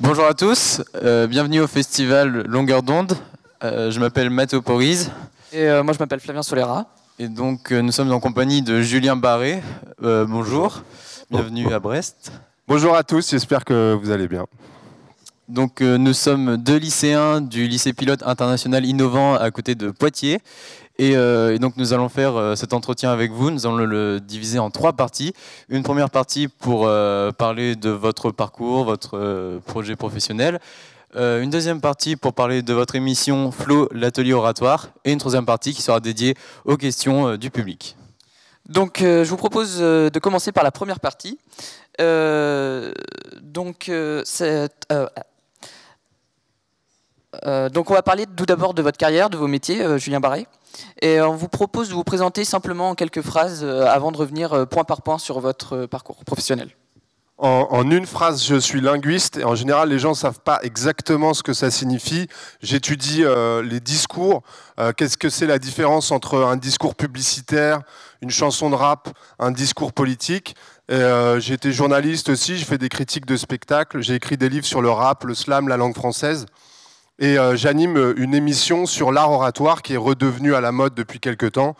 Bonjour à tous, euh, bienvenue au festival Longueur d'onde. Euh, je m'appelle Mathéo Poriz. Et euh, moi je m'appelle Flavien Solera. Et donc nous sommes en compagnie de Julien Barré. bonjour, bienvenue à Brest. Bonjour à tous, j'espère que vous allez bien. Donc nous sommes deux lycéens du lycée pilote international innovant à côté de Poitiers. Euh, et, donc nous allons faire euh, cet entretien avec vous. Nous allons le diviser en trois parties. Une première partie pour euh, parler de votre parcours, votre projet professionnel. une deuxième partie pour parler de votre émission Flow, l'atelier oratoire. Et une troisième partie qui sera dédiée aux questions du public. Donc je vous propose de commencer par la première partie. donc cette donc on va parler tout d'abord de votre carrière, de vos métiers, Julien Barret. Et on vous propose de vous présenter simplement en quelques phrases euh, avant de revenir euh, point par point sur votre euh, parcours professionnel. En, une phrase, je suis linguiste et en général, les gens ne savent pas exactement ce que ça signifie. J'étudie les discours. Qu'est-ce que c'est la différence entre un discours publicitaire, une chanson de rap, un discours politique? J'ai été journaliste aussi, j'ai fait des critiques de spectacles, j'ai écrit des livres sur le rap, le slam, la langue française. Et euh, j'anime une émission sur l'art oratoire qui est redevenue à la mode depuis quelques temps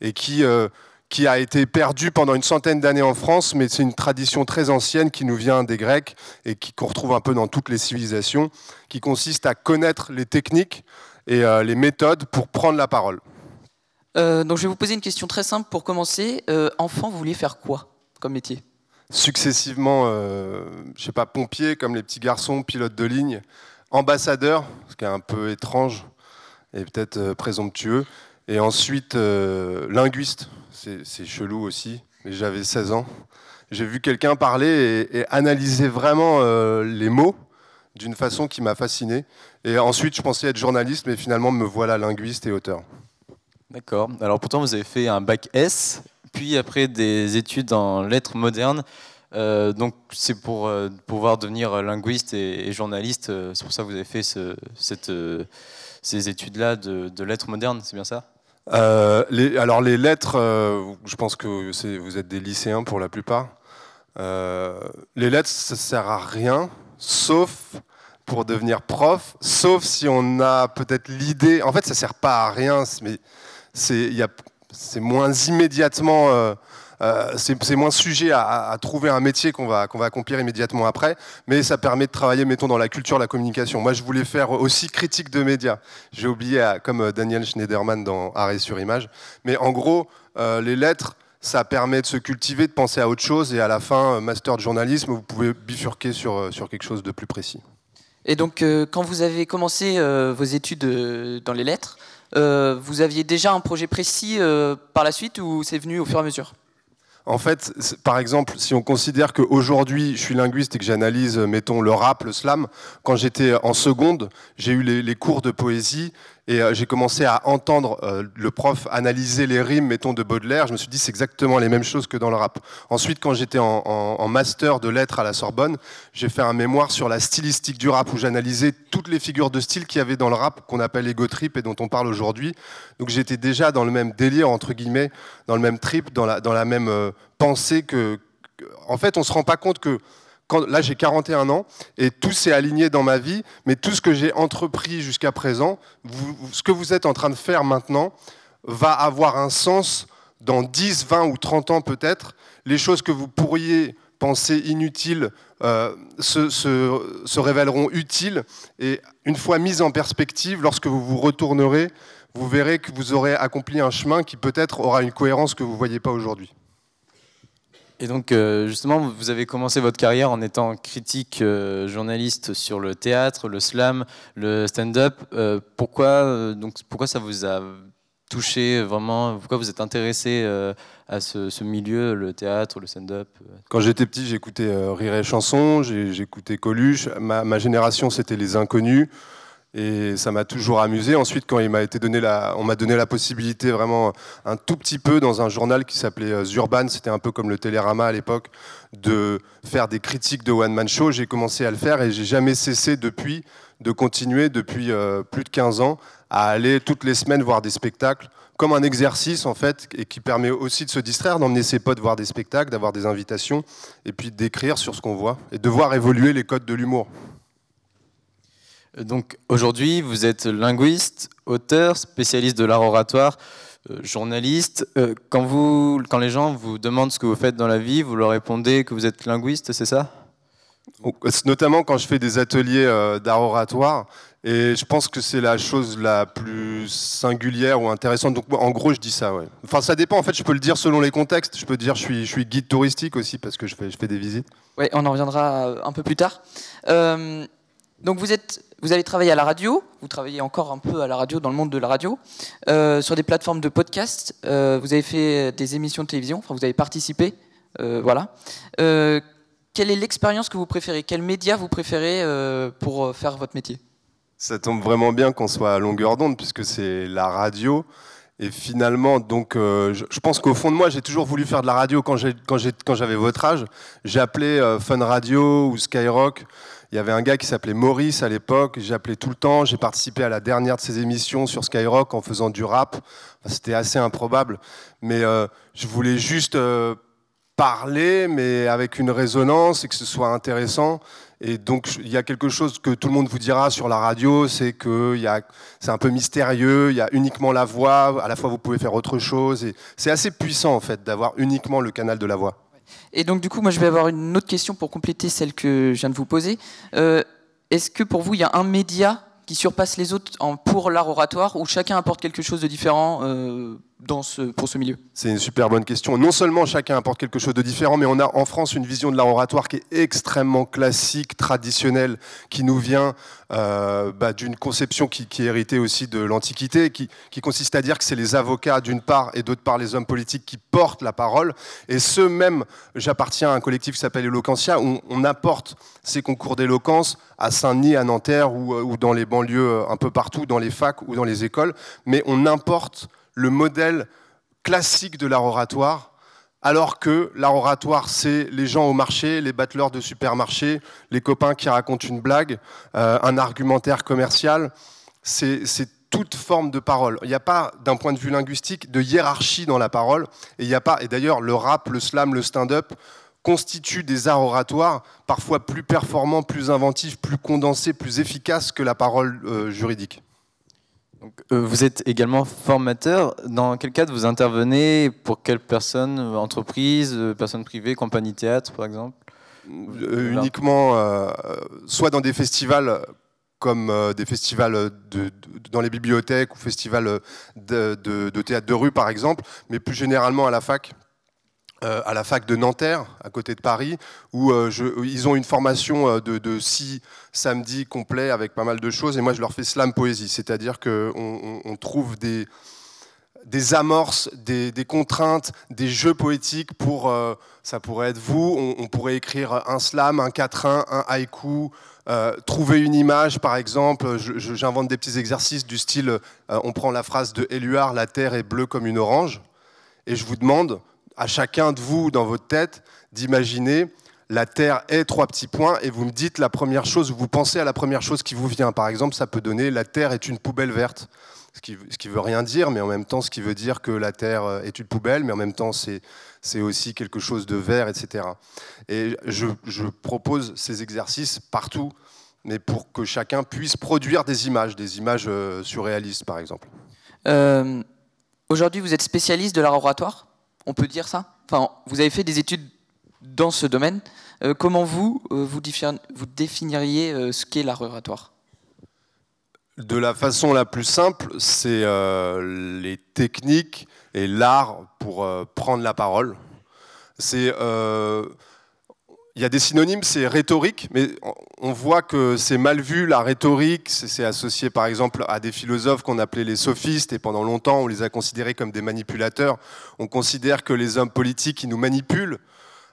et qui, euh, qui a été perdue pendant une centaine d'années en France, mais c'est une tradition très ancienne qui nous vient des Grecs et qu'on retrouve un peu dans toutes les civilisations, qui consiste à connaître les techniques et euh, les méthodes pour prendre la parole. donc je vais vous poser une question très simple pour commencer. enfant, vous vouliez faire quoi comme métier? Successivement, je sais pas, pompier comme les petits garçons, pilote de ligne ambassadeur, ce qui est un peu étrange et peut-être euh, présomptueux. Et ensuite, euh, linguiste, c'est chelou aussi, mais j'avais 16 ans. J'ai vu quelqu'un parler et, analyser vraiment euh, les mots d'une façon qui m'a fasciné. Et ensuite, je pensais être journaliste, mais finalement, me voilà linguiste et auteur. D'accord. Alors pourtant, vous avez fait un bac S, puis après des études en lettres modernes. Euh, donc c'est pour euh, pouvoir devenir linguiste et, journaliste. Euh, c'est pour ça que vous avez fait ces études-là de, lettres modernes, c'est bien ça? Alors les lettres, je pense que vous êtes des lycéens pour la plupart. les lettres, ça sert à rien, sauf pour devenir prof, sauf si on a peut-être l'idée. En fait, ça sert pas à rien, mais c'est moins immédiatement euh, c'est moins sujet à, trouver un métier qu'on va, qu'on va accomplir immédiatement après, mais ça permet de travailler, mettons, dans la culture, la communication. Moi, je voulais faire aussi critique de médias. J'ai oublié, euh, comme euh, Daniel Schneiderman dans Arrêt sur image. Mais en gros, les lettres, ça permet de se cultiver, de penser à autre chose, et à la fin, master de journalisme, vous pouvez bifurquer sur, sur quelque chose de plus précis. Et donc, quand vous avez commencé vos études dans les lettres, vous aviez déjà un projet précis par la suite ou c'est venu au fur et à mesure? En fait, par exemple, si on considère qu'aujourd'hui, je suis linguiste et que j'analyse, mettons, le rap, le slam, quand j'étais en seconde, j'ai eu les, cours de poésie et euh, j'ai commencé à entendre euh, le prof analyser les rimes, mettons, de Baudelaire. Je me suis dit, c'est exactement les mêmes choses que dans le rap. Ensuite, quand j'étais en, master de lettres à la Sorbonne, j'ai fait un mémoire sur la stylistique du rap, où j'analysais toutes les figures de style qu'il y avait dans le rap, qu'on appelle ego trip et dont on parle aujourd'hui. Donc j'étais déjà dans le même délire, entre guillemets, dans le même trip, dans la, même euh, pensée que, En fait, on se rend pas compte que là j'ai 41 ans et tout s'est aligné dans ma vie, mais tout ce que j'ai entrepris jusqu'à présent, ce que vous êtes en train de faire maintenant, va avoir un sens dans 10, 20 ou 30 ans peut-être. Les choses que vous pourriez penser inutiles euh, se, se, révéleront utiles et une fois mises en perspective, lorsque vous vous retournerez, vous verrez que vous aurez accompli un chemin qui peut-être aura une cohérence que vous ne voyez pas aujourd'hui. Et donc, euh, justement, vous avez commencé votre carrière en étant critique euh, journaliste sur le théâtre, le slam, le stand-up. Euh, pourquoi, donc, pourquoi ça vous a touché vraiment? Pourquoi vous êtes intéressé à ce, milieu, le théâtre, le stand-up? Quand j'étais petit, j'écoutais Rire et Chanson, j'écoutais Coluche. Ma, ma génération, c'était les inconnus. Et ça m'a toujours amusé. Ensuite, quand il m'a été donné la, on m'a donné la possibilité vraiment un tout petit peu dans un journal qui s'appelait euh, Urban, c'était un peu comme le Télérama à l'époque, de faire des critiques de one man show. J'ai commencé à le faire et j'ai jamais cessé depuis de continuer depuis euh, plus de 15 ans à aller toutes les semaines voir des spectacles comme un exercice en fait et qui permet aussi de se distraire, d'emmener ses potes voir des spectacles, d'avoir des invitations et puis d'écrire sur ce qu'on voit et de voir évoluer les codes de l'humour. Donc aujourd'hui, vous êtes linguiste, auteur, spécialiste de l'art oratoire, euh, journaliste. Euh, quand, vous, quand les gens vous demandent ce que vous faites dans la vie, vous leur répondez que vous êtes linguiste, c'est ça? Notamment quand je fais des ateliers euh, d'art oratoire, et je pense que c'est la chose la plus singulière ou intéressante. Donc, en gros, je dis ça, ouais. Enfin, ça dépend. En fait, je peux le dire selon les contextes. Je peux dire, je suis, je suis guide touristique aussi parce que je fais, je fais des visites. Oui, on en reviendra un peu plus tard. Euh, donc, vous êtes, vous avez travaillé à la radio. Vous travaillez encore un peu à la radio dans le monde de la radio, euh, sur des plateformes de podcast. Euh, vous avez fait des émissions de télévision. Enfin, vous avez participé. voilà. quelle est l'expérience que vous préférez Quel média vous préférez pour faire votre métier? Ça tombe vraiment bien qu'on soit à longueur d'onde puisque c'est la radio. Et finalement, donc, euh, je, pense qu'au fond de moi, j'ai toujours voulu faire de la radio quand j'avais votre âge. J'ai appelé euh, Fun Radio ou Skyrock. Il y avait un gars qui s'appelait Maurice à l'époque. Appelé tout le temps. J'ai participé à la dernière de ses émissions sur Skyrock en faisant du rap. C'était assez improbable. Mais euh, je voulais juste parler, mais avec une résonance et que ce soit intéressant. Et donc, il y a quelque chose que tout le monde vous dira sur la radio, c'est que c'est un peu mystérieux, il y a uniquement la voix, à la fois vous pouvez faire autre chose. C'est assez puissant, en fait, d'avoir uniquement le canal de la voix. Et donc, du coup, moi, je vais avoir une autre question pour compléter celle que je viens de vous poser. Euh, est-ce que pour vous, il y a un média qui surpasse les autres en, pour l'art oratoire, où chacun apporte quelque chose de différent euh, dans ce, milieu? C'est une super bonne question. Non seulement chacun apporte quelque chose de différent, mais on a en France une vision de l'art oratoire qui est extrêmement classique, traditionnelle, qui nous vient euh, bah, d'une conception qui, est héritée aussi de l'Antiquité, qui, consiste à dire que c'est les avocats d'une part et d'autre part les hommes politiques qui portent la parole. Et ce même, j'appartiens à un collectif qui s'appelle Eloquentia, où on apporte ces concours d'éloquence à Saint-Denis, à Nanterre ou, ou dans les banlieues un peu partout, dans les facs ou dans les écoles, mais on importe le modèle classique de l'art oratoire, alors que l'art oratoire, c'est les gens au marché, les battleurs de supermarché, les copains qui racontent une blague, euh, un argumentaire commercial. C'est toute forme de parole. Il n'y a pas, d'un point de vue linguistique, de hiérarchie dans la parole. Et il n'y a pas. Et d'ailleurs, le rap, le slam, le stand-up constituent des arts oratoires parfois plus performants, plus inventifs, plus condensés, plus efficaces que la parole euh, juridique. Euh, vous êtes également formateur. Dans quel cadre vous intervenez? Pour quelle personne Entreprise, euh, personne privée, compagnie théâtre par exemple? Euh, Uniquement, soit dans des festivals comme des festivals dans les bibliothèques ou festivals de, théâtre de rue par exemple, mais plus généralement à la fac, euh, à la fac de Nanterre, à côté de Paris, où euh, ils ont une formation euh, de, six samedis complets avec pas mal de choses, et moi je leur fais slam poésie, c'est-à-dire qu'on on trouve des, des amorces, des, contraintes, des jeux poétiques pour, ça pourrait être vous, on, pourrait écrire un slam, un quatrain, un haïku, trouver une image par exemple, j'invente des petits exercices du style, on prend la phrase de Éluard, la terre est bleue comme une orange, et je vous demande à chacun de vous, dans votre tête, d'imaginer la Terre est trois petits points et vous me dites la première chose, vous pensez à la première chose qui vous vient. Par exemple, ça peut donner la Terre est une poubelle verte, ce qui, ce veut rien dire, mais en même temps, ce qui veut dire que la Terre euh, est une poubelle, mais en même temps, c'est, aussi quelque chose de vert, etc. Et je, propose ces exercices partout, mais pour que chacun puisse produire des images, des images euh, surréalistes, par exemple. Euh, aujourd'hui, vous êtes spécialiste de l'art oratoire? On peut dire ça? Vous avez fait des études dans ce domaine. Euh, comment vous, euh, vous, définiriez euh, ce qu'est l'art oratoire? De la façon la plus simple, c'est les techniques et l'art pour prendre la parole. C'est il y a des synonymes, c'est rhétorique, mais on voit que c'est mal vu, la rhétorique, c'est associé par exemple à des philosophes qu'on appelait les sophistes, et pendant longtemps on les a considérés comme des manipulateurs. On considère que les hommes politiques, ils nous manipulent,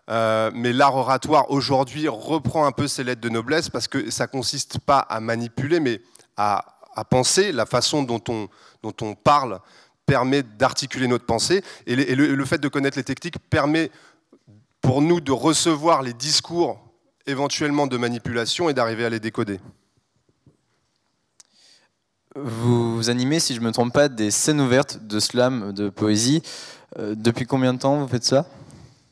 euh, mais l'art oratoire aujourd'hui reprend un peu ses lettres de noblesse parce que ça consiste pas à manipuler, mais à, penser. La façon dont on, dont on parle permet d'articuler notre pensée, et, le fait de connaître les techniques permet pour nous de recevoir les discours éventuellement de manipulation et d'arriver à les décoder. Vous animez, si je ne me trompe pas, des scènes ouvertes de slam, de poésie. Euh, depuis combien de temps vous faites ça?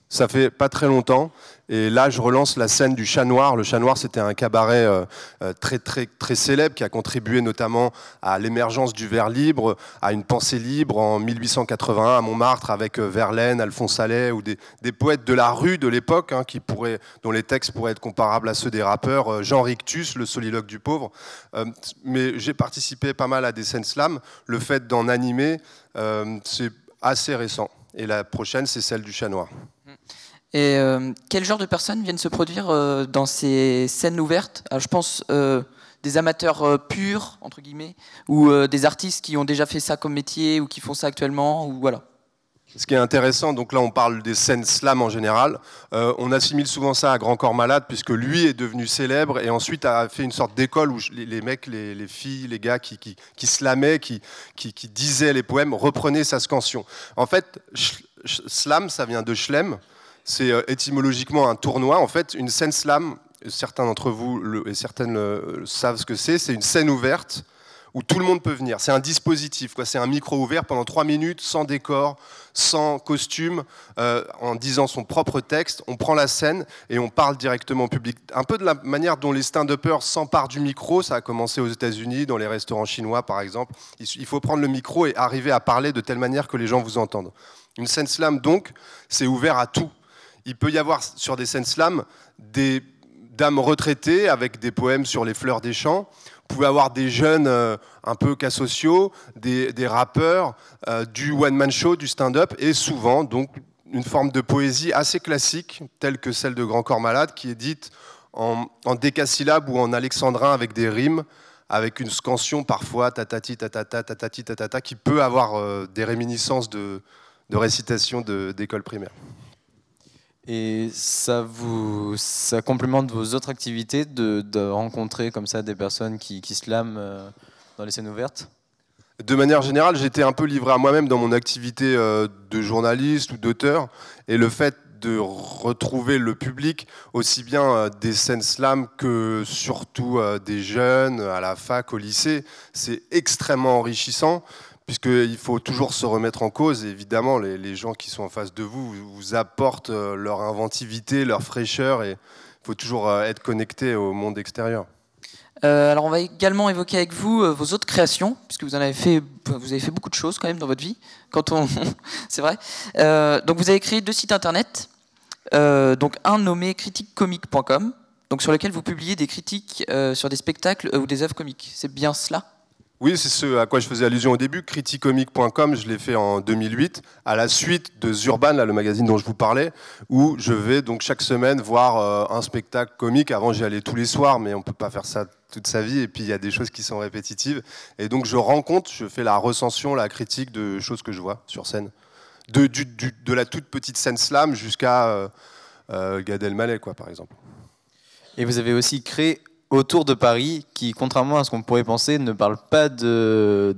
Ça fait pas très longtemps. Et là, je relance la scène du Chat Noir. Le Chat Noir, c'était un cabaret euh, euh, très, très, très célèbre qui a contribué notamment à l'émergence du vers libre, à une pensée libre en 1881 à Montmartre avec euh, Verlaine, Alphonse Allais ou des, poètes de la rue de l'époque hein, dont les textes pourraient être comparables à ceux des rappeurs. Jean Rictus, le soliloque du pauvre. mais j'ai participé pas mal à des scènes slam. Le fait d'en animer, c'est assez récent. Et la prochaine, c'est celle du Chat Noir. Et euh, quel genre de personnes viennent se produire euh, dans ces scènes ouvertes? Je pense euh, des amateurs purs, entre guillemets, ou des artistes qui ont déjà fait ça comme métier ou qui font ça actuellement, ou voilà. Ce qui est intéressant, donc là on parle des scènes slam en général, on assimile souvent ça à Grand Corps Malade puisque lui est devenu célèbre et ensuite a fait une sorte d'école où les, mecs, les, filles, les gars qui, slamaient, qui, disaient les poèmes reprenaient sa scansion. En fait, slam ça vient de schlem, c'est euh, étymologiquement un tournoi. En fait, une scène slam, certains d'entre vous et certaines savent ce que c'est, c'est une scène ouverte où tout le monde peut venir. C'est un dispositif, c'est un micro ouvert pendant trois minutes, sans décor, sans costume, euh, en disant son propre texte. On prend la scène et on parle directement au public. Un peu de la manière dont les stand-uppers s'emparent du micro, ça a commencé aux États-Unis, dans les restaurants chinois par exemple. Il faut prendre le micro et arriver à parler de telle manière que les gens vous entendent. Une scène slam, donc, c'est ouvert à tout il peut y avoir sur des scènes slam des dames retraitées avec des poèmes sur les fleurs des champs. Vous pouvez avoir des jeunes euh, un peu cas sociaux, des, rappeurs, euh, du one-man show, du stand-up, et souvent donc une forme de poésie assez classique, telle que celle de Grand Corps Malade, qui est dite en, en décasyllabes ou en alexandrin avec des rimes, avec une scansion parfois tatati tatata qui peut avoir euh, des réminiscences de, de récitation d'école primaire. Et ça vous, ça complémente vos autres activités de, rencontrer comme ça des personnes qui, qui euh, dans les scènes ouvertes? De manière générale, j'étais un peu livré à moi-même dans mon activité euh, de journaliste ou d'auteur. Et le fait de retrouver le public, aussi bien euh, des scènes slam que surtout des jeunes à la fac, au lycée, c'est extrêmement enrichissant puisqu'il faut toujours se remettre en cause. évidemment, les, gens qui sont en face de vous vous apportent euh, leur inventivité, leur fraîcheur, et il faut toujours euh, être connecté au monde extérieur. Euh, alors, on va également évoquer avec vous vos autres créations, puisque vous en avez fait, vous avez fait beaucoup de choses quand même dans votre vie. Quand on, c'est vrai. donc, vous avez créé deux sites internet. donc, un nommé critiquecomique.com, donc sur lequel vous publiez des critiques sur des spectacles ou des œuvres comiques. C'est bien cela? Oui, c'est ce à quoi je faisais allusion au début. Criticomic.com, je l'ai fait en 2008, à la suite de Zurban, là, le magazine dont je vous parlais, où je vais donc chaque semaine voir euh, un spectacle comique. Avant, j'y allais tous les soirs, mais on ne peut pas faire ça toute sa vie. Et puis, il y a des choses qui sont répétitives. Et donc, je rencontre, je fais la recension, la critique de choses que je vois sur scène. De, la toute petite scène slam jusqu'à euh, euh, Gad Elmaleh, par exemple. Et vous avez aussi créé autour de Paris, qui, contrairement à ce qu'on pourrait penser, ne parle pas de,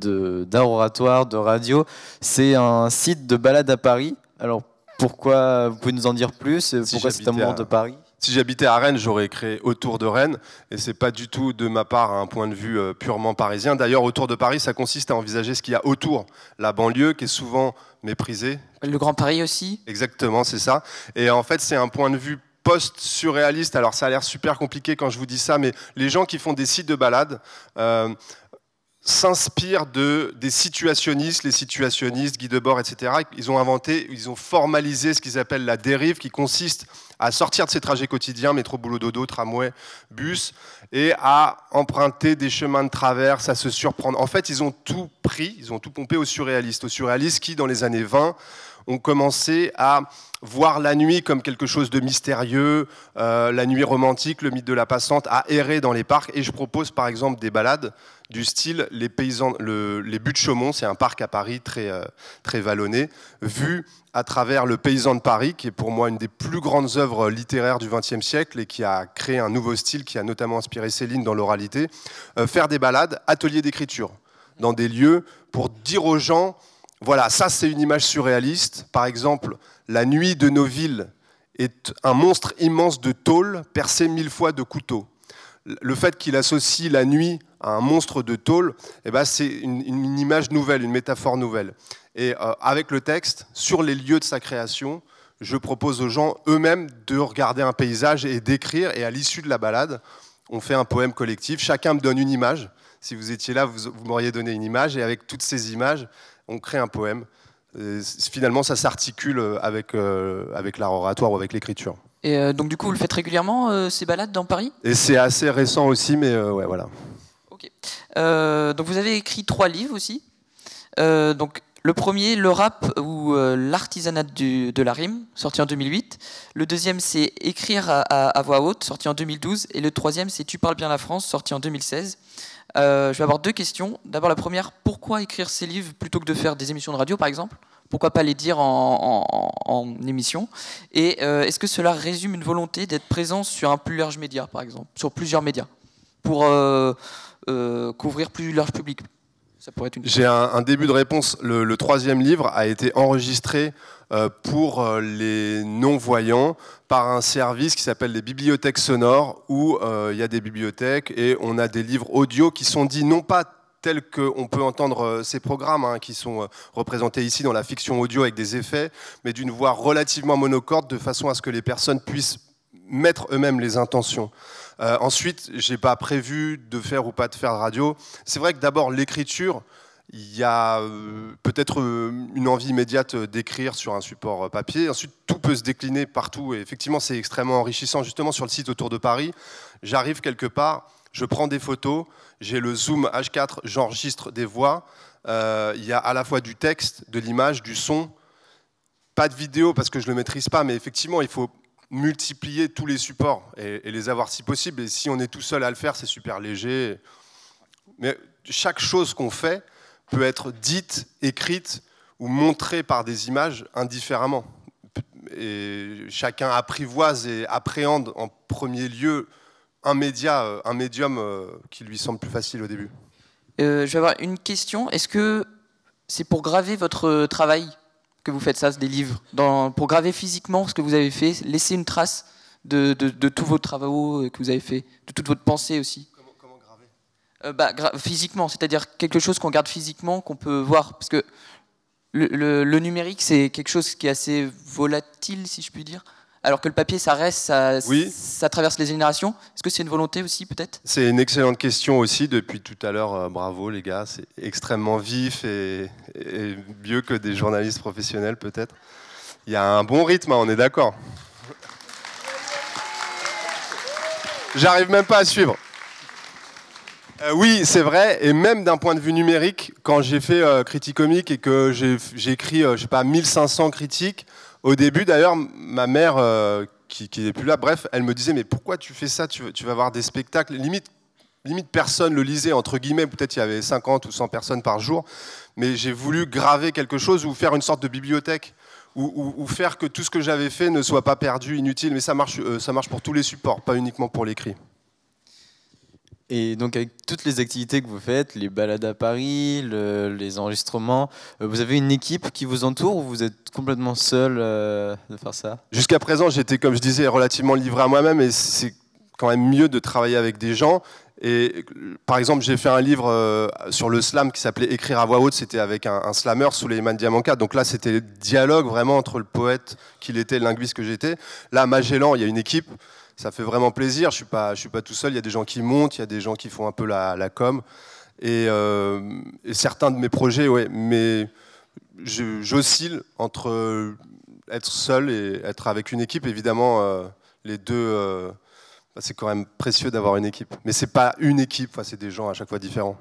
d'art oratoire, de radio. C'est un site de balade à Paris. Alors pourquoi Vous pouvez nous en dire plus? Pourquoi c'est amour de Paris? Si j'habitais à Rennes, j'aurais créé autour de Rennes, et c'est pas du tout de ma part un point de vue euh, purement parisien. D'ailleurs, autour de Paris, ça consiste à envisager ce qu'il y a autour, la banlieue qui est souvent méprisée. Le Grand Paris aussi? Exactement, c'est ça. Et en fait, c'est un point de vue post-surréaliste. Alors ça a l'air super compliqué quand je vous dis ça, mais les gens qui font des sites de balade euh, s'inspirent de, des situationnistes, les situationnistes, Guy Debord, etc. Ils ont inventé, ils ont formalisé ce qu'ils appellent la dérive, qui consiste à sortir de ses trajets quotidiens, métro, boulot, dodo, tramway, bus, et à emprunter des chemins de traverse, à se surprendre. En fait, ils ont tout pris, ils ont tout pompé aux surréalistes, aux surréalistes qui, dans les années 20, ont commencé à voir la nuit comme quelque chose de mystérieux, euh, la nuit romantique, le mythe de la passante, à errer dans les parcs. Et je propose par exemple des balades du style les paysans, les buts de Chaumont, c'est un parc à Paris très, euh, très vallonné, vu à travers le paysan de Paris, qui est pour moi une des plus grandes œuvres littéraires du XXe siècle et qui a créé un nouveau style qui a notamment inspiré Céline dans l'oralité. Euh, faire des balades, ateliers d'écriture, dans des lieux pour dire aux gens voilà, ça c'est une image surréaliste. Par exemple, la nuit de nos villes est un monstre immense de tôle percé mille fois de couteaux. le fait qu'il associe la nuit à un monstre de tôle, eh ben, c'est une, image nouvelle, une métaphore nouvelle. Et euh, avec le texte, sur les lieux de sa création, je propose aux gens eux-mêmes de regarder un paysage et d'écrire. Et à l'issue de la balade, on fait un poème collectif. Chacun me donne une image. Si vous étiez là, vous, m'auriez donné une image. Et avec toutes ces images, on crée un poème. finalement, ça s'articule avec, euh, avec l'art oratoire ou avec l'écriture. Et euh, donc, du coup, vous le faites régulièrement, euh, ces balades dans Paris? Et c'est assez récent aussi, mais ouais, voilà. Ok. donc, vous avez écrit trois livres aussi. donc, le premier, le rap ou euh, l'artisanat de la rime, sorti en 2008. Le deuxième, c'est Écrire à, voix haute, sorti en 2012. Et le troisième, c'est Tu parles bien la France, sorti en 2016. Euh, je vais avoir deux questions. D'abord, la première, pourquoi écrire ces livres plutôt que de faire des émissions de radio, par exemple? Pourquoi pas les dire en, émission? Et euh, est-ce que cela résume une volonté d'être présent sur un plus large média, par exemple, sur plusieurs médias, pour couvrir plus large public? J'ai un, début de réponse. Le, troisième livre a été enregistré euh, pour euh, les non-voyants par un service qui s'appelle les bibliothèques sonores, où euh, il y a des bibliothèques et on a des livres audio qui sont dits non pas tels qu'on peut entendre ces programmes hein, qui sont représentés ici dans la fiction audio avec des effets, mais d'une voix relativement monocorde de façon à ce que les personnes puissent mettre eux-mêmes les intentions. Euh, ensuite, j'ai pas prévu de faire ou pas de faire de radio. C'est vrai que d'abord l'écriture, il y a euh, peut-être euh, une envie immédiate d'écrire sur un support papier. Ensuite, tout peut se décliner partout. Et effectivement, c'est extrêmement enrichissant. Justement, sur le site autour de Paris, j'arrive quelque part, je prends des photos, j'ai le zoom H4, j'enregistre des voix. il y a à la fois du texte, de l'image, du son. Pas de vidéo parce que je ne le maîtrise pas, mais effectivement, il faut multiplier tous les supports et, les avoir si possible. Et si on est tout seul à le faire, c'est super léger. Mais chaque chose qu'on fait peut être dite, écrite ou montrée par des images indifféremment. Et chacun apprivoise et appréhende en premier lieu un média, euh, un médium euh, qui lui semble plus facile au début. Euh, je vais avoir une question. Est-ce que c'est pour graver votre travail? Que vous faites ça, des livres, pour graver physiquement ce que vous avez fait, laisser une trace de, tous vos travaux que vous avez fait, de toute votre pensée aussi. Comment, graver? Euh, bah, Physiquement, c'est-à-dire quelque chose qu'on garde physiquement, qu'on peut voir. Parce que le numérique, c'est quelque chose qui est assez volatile, si je puis dire alors que le papier, ça reste, ça, ça traverse les générations. Est-ce que c'est une volonté aussi, peut-être? C'est une excellente question aussi depuis tout à l'heure. Euh, bravo, les gars. C'est extrêmement vif et, mieux que des journalistes professionnels, peut-être. Il y a un bon rythme, hein, on est d'accord. J'arrive même pas à suivre. Euh, oui, c'est vrai. Et même d'un point de vue numérique, quand j'ai fait euh, Critique Comique et que j'ai écrit, je sais pas, 1500 critiques, au début, d'ailleurs, ma mère, euh, qui n'est plus là, bref, elle me disait Mais pourquoi tu fais ça? Tu, vas voir des spectacles. Limite, limite, personne le lisait, entre guillemets. Peut-être il y avait 50 ou 100 personnes par jour. Mais j'ai voulu graver quelque chose ou faire une sorte de bibliothèque. Ou, faire que tout ce que j'avais fait ne soit pas perdu, inutile. Mais ça marche, euh, ça marche pour tous les supports, pas uniquement pour l'écrit. Et donc avec toutes les activités que vous faites, les balades à Paris, les enregistrements, euh, vous avez une équipe qui vous entoure ou vous êtes complètement seul euh, de faire ça? Jusqu'à présent, j'étais, comme je disais, relativement livré à moi-même et c'est quand même mieux de travailler avec des gens. Et par exemple, j'ai fait un livre euh, sur le slam qui s'appelait Écrire à voix haute. C'était avec un, un slammer, Suleiman Diamanka. Donc là, c'était dialogue vraiment entre le poète qu'il était, le linguiste que j'étais. Là, Magellan, il y a une équipe ça fait vraiment plaisir. Je suis suis pas tout seul. Il y a des gens qui montent, il y a des gens qui font un peu la, com. Euh, et, certains de mes projets, ouais, mais j'oscille entre être seul et être avec une équipe. Évidemment, euh, les deux, euh, bah, c'est quand même précieux d'avoir une équipe. Mais c'est pas une équipe, c'est des gens à chaque fois différents.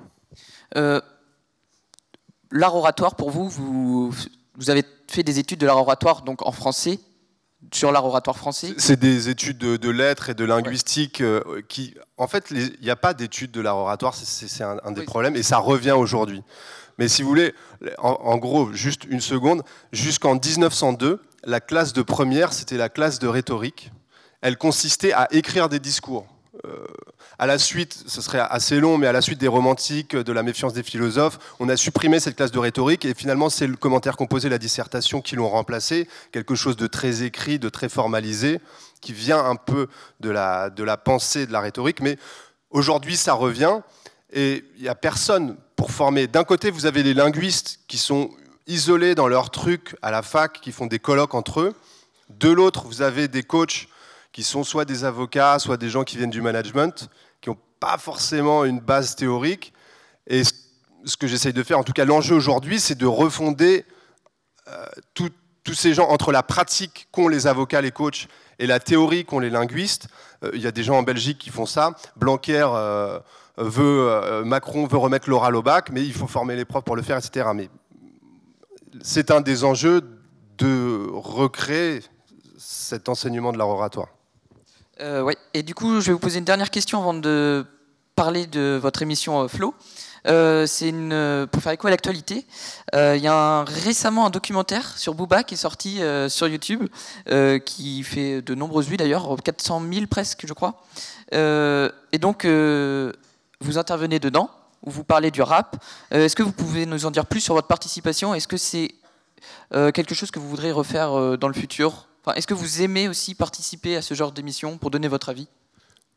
l'art oratoire, pour vous, vous, vous avez fait des études de l'art oratoire donc en français sur l'art oratoire français C'est des études de, lettres et de linguistique euh, qui, en fait, il n'y a pas d'études de l'art oratoire, c'est un, des problèmes, et ça revient aujourd'hui. Mais si vous voulez, en, gros, juste une seconde, jusqu'en 1902, la classe de première, c'était la classe de rhétorique. Elle consistait à écrire des discours. Euh, à la suite, ce serait assez long, mais à la suite des romantiques, de la méfiance des philosophes, on a supprimé cette classe de rhétorique et finalement c'est le commentaire composé, la dissertation qui l'ont remplacé, quelque chose de très écrit, de très formalisé, qui vient un peu de la, pensée de la rhétorique, mais Aujourd'hui, ça revient et il n'y a personne pour former. D'un côté, vous avez les linguistes qui sont isolés dans leur truc à la fac, qui font des colloques entre eux. De l'autre, vous avez des coachs qui sont soit des avocats, soit des gens qui viennent du management, qui n'ont pas forcément une base théorique. Et ce que j'essaye de faire, en tout cas l'enjeu aujourd'hui, c'est de refonder euh, tous ces gens entre la pratique qu'ont les avocats, les coachs, et la théorie qu'ont les linguistes. Euh, il y a des gens en Belgique qui font ça. Blanquer euh, veut, Macron veut remettre l'oral au bac, mais il faut former les profs pour le faire, etc. Mais c'est un des enjeux de recréer cet enseignement de l'art oratoire. Euh. Et du coup, je vais vous poser une dernière question avant de parler de votre émission euh, Flow. Euh, c'est une pour faire écho à l'actualité. Il y a récemment un documentaire sur Booba qui est sorti sur YouTube, qui fait de nombreuses vues d'ailleurs, 400 000 presque, je crois. et donc, vous intervenez dedans, où vous parlez du rap. Est-ce que vous pouvez nous en dire plus sur votre participation? Est-ce que c'est quelque chose que vous voudrez refaire dans le futur? Est-ce que vous aimez aussi participer à ce genre d'émission pour donner votre avis?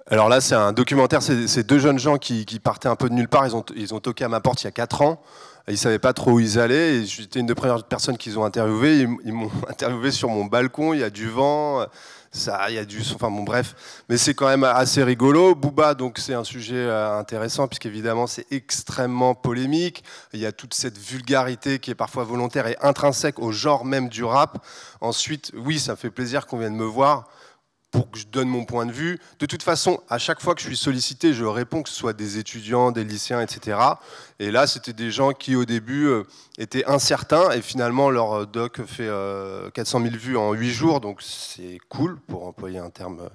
Alors là, c'est un documentaire, c'est deux jeunes gens qui, partaient un peu de nulle part. Ils ont, ils ont toqué à ma porte il y a 4 ans. Ils ne savaient pas trop où ils allaient. J'étais une des premières personnes qu'ils ont interviewé. Ils, m'ont interviewé sur mon balcon. Il y a du vent. Ça, il y a du, enfin bon, bref, mais c'est quand même assez rigolo. Booba, donc c'est un sujet euh, intéressant puisqu'évidemment c'est extrêmement polémique. Il y a toute cette vulgarité qui est parfois volontaire et intrinsèque au genre même du rap. Ensuite, oui, ça fait plaisir qu'on vienne me voir pour que je donne mon point de vue. De toute façon, à chaque fois que je suis sollicité, je réponds, que ce soit des étudiants, des lycéens, etc. Et là, c'était des gens qui, au début, euh, étaient incertains, et finalement, leur euh, doc fait 400 euh, 000 vues en 8 jours, donc c'est cool, pour employer un terme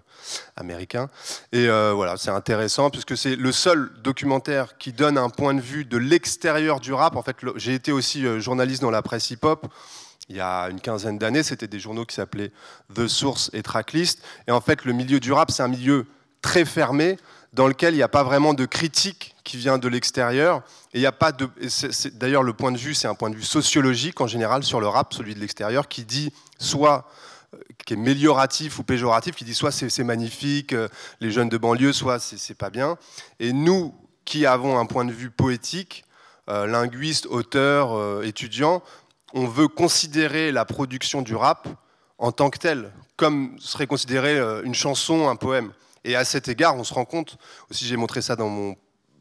américain. Et voilà, c'est intéressant, puisque c'est le seul documentaire qui donne un point de vue de l'extérieur du rap. En fait, j'ai été aussi journaliste dans la presse hip-hop, il y a une quinzaine d'années, c'était des journaux qui s'appelaient The Source et Tracklist. Et en fait, le milieu du rap, c'est un milieu très fermé dans lequel il n'y a pas vraiment de critique qui vient de l'extérieur. Et il n'y a pas. D'ailleurs, le point de vue, c'est un point de vue sociologique en général sur le rap, celui de l'extérieur, qui dit soit euh, qui est mélioratif ou péjoratif, qui dit soit c'est magnifique, euh, les jeunes de banlieue, soit c'est pas bien. Et nous, qui avons un point de vue poétique, euh, linguiste, auteur, étudiant, on veut considérer la production du rap en tant que telle, comme serait considérée euh, une chanson, un poème. Et à cet égard, on se rend compte, aussi j'ai montré ça dans mon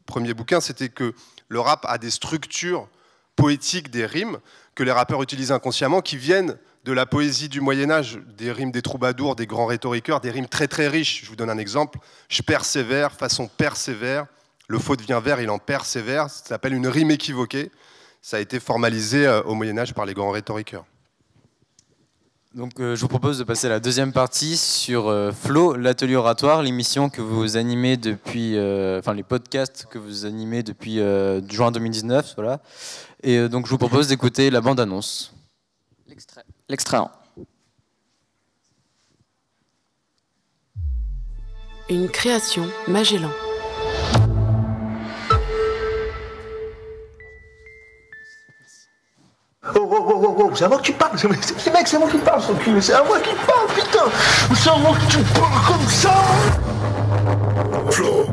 premier bouquin, c'était que le rap a des structures poétiques, des rimes, que les rappeurs utilisent inconsciemment, qui viennent de la poésie du Moyen Âge, des rimes des troubadours, des grands rhétoriqueurs, des rimes très très riches. Je vous donne un exemple. Je persévère, façon persévère, le faux devient vert, il en persévère, ça s'appelle une rime équivoquée ça a été formalisé euh, au Moyen Âge par les grands rhétoriqueurs. Donc, euh, je vous propose de passer à la deuxième partie sur euh, Flow, l'atelier oratoire, l'émission que vous animez depuis, enfin les podcasts que vous animez depuis juin 2019, voilà. Et donc, je vous propose d'écouter la bande-annonce. L'extrait. L'extrait. Une création Magellan. C'est à moi que tu parles. C'est mec, c'est moi qui parle, son cul. C'est à moi qui parle, putain. C'est à moi que tu parles comme ça. Flo.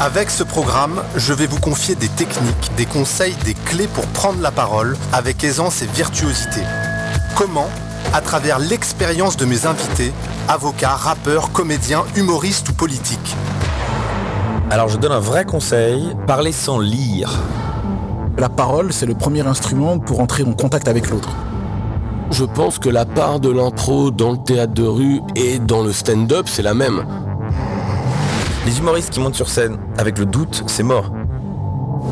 Avec ce programme, je vais vous confier des techniques, des conseils, des clés pour prendre la parole avec aisance et virtuosité. Comment? À travers l'expérience de mes invités, avocats, rappeurs, comédiens, humoristes ou politiques. Alors je donne un vrai conseil, parlez sans lire. La parole, c'est le premier instrument pour entrer en contact avec l'autre. Je pense que la part de l'impro dans le théâtre de rue et dans le stand-up, c'est la même. Les humoristes qui montent sur scène avec le doute, c'est mort.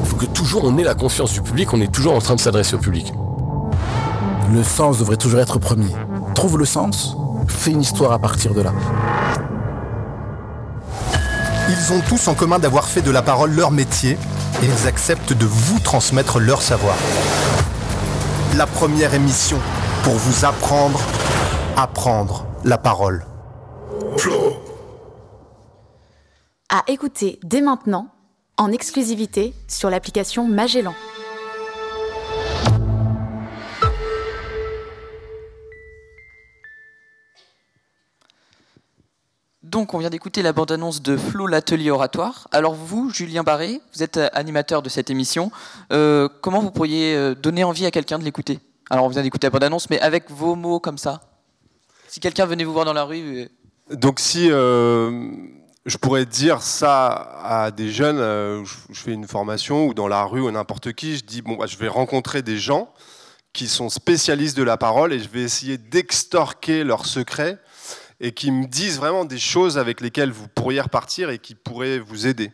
Il faut que toujours on ait la confiance du public, on est toujours en train de s'adresser au public. Le sens devrait toujours être premier. Trouve le sens, fais une histoire à partir de là. Ils ont tous en commun d'avoir fait de la parole leur métier ils acceptent de vous transmettre leur savoir. La première émission pour vous apprendre, apprendre la parole. À écouter dès maintenant, en exclusivité sur l'application Magellan. Donc, on vient d'écouter la bande-annonce de Flo, l'atelier oratoire. Alors, vous, Julien Barré, vous êtes euh, animateur de cette émission. Euh, comment vous pourriez euh, donner envie à quelqu'un de l'écouter? Alors, on vient d'écouter la bande-annonce, mais avec vos mots comme ça. Si quelqu'un venait vous voir dans la rue. Donc si je pourrais dire ça à des jeunes, je, je fais une formation ou dans la rue ou n'importe qui, je dis bon, bah, je vais rencontrer des gens qui sont spécialistes de la parole et je vais essayer d'extorquer leurs secrets et qui me disent vraiment des choses avec lesquelles vous pourriez repartir et qui pourraient vous aider.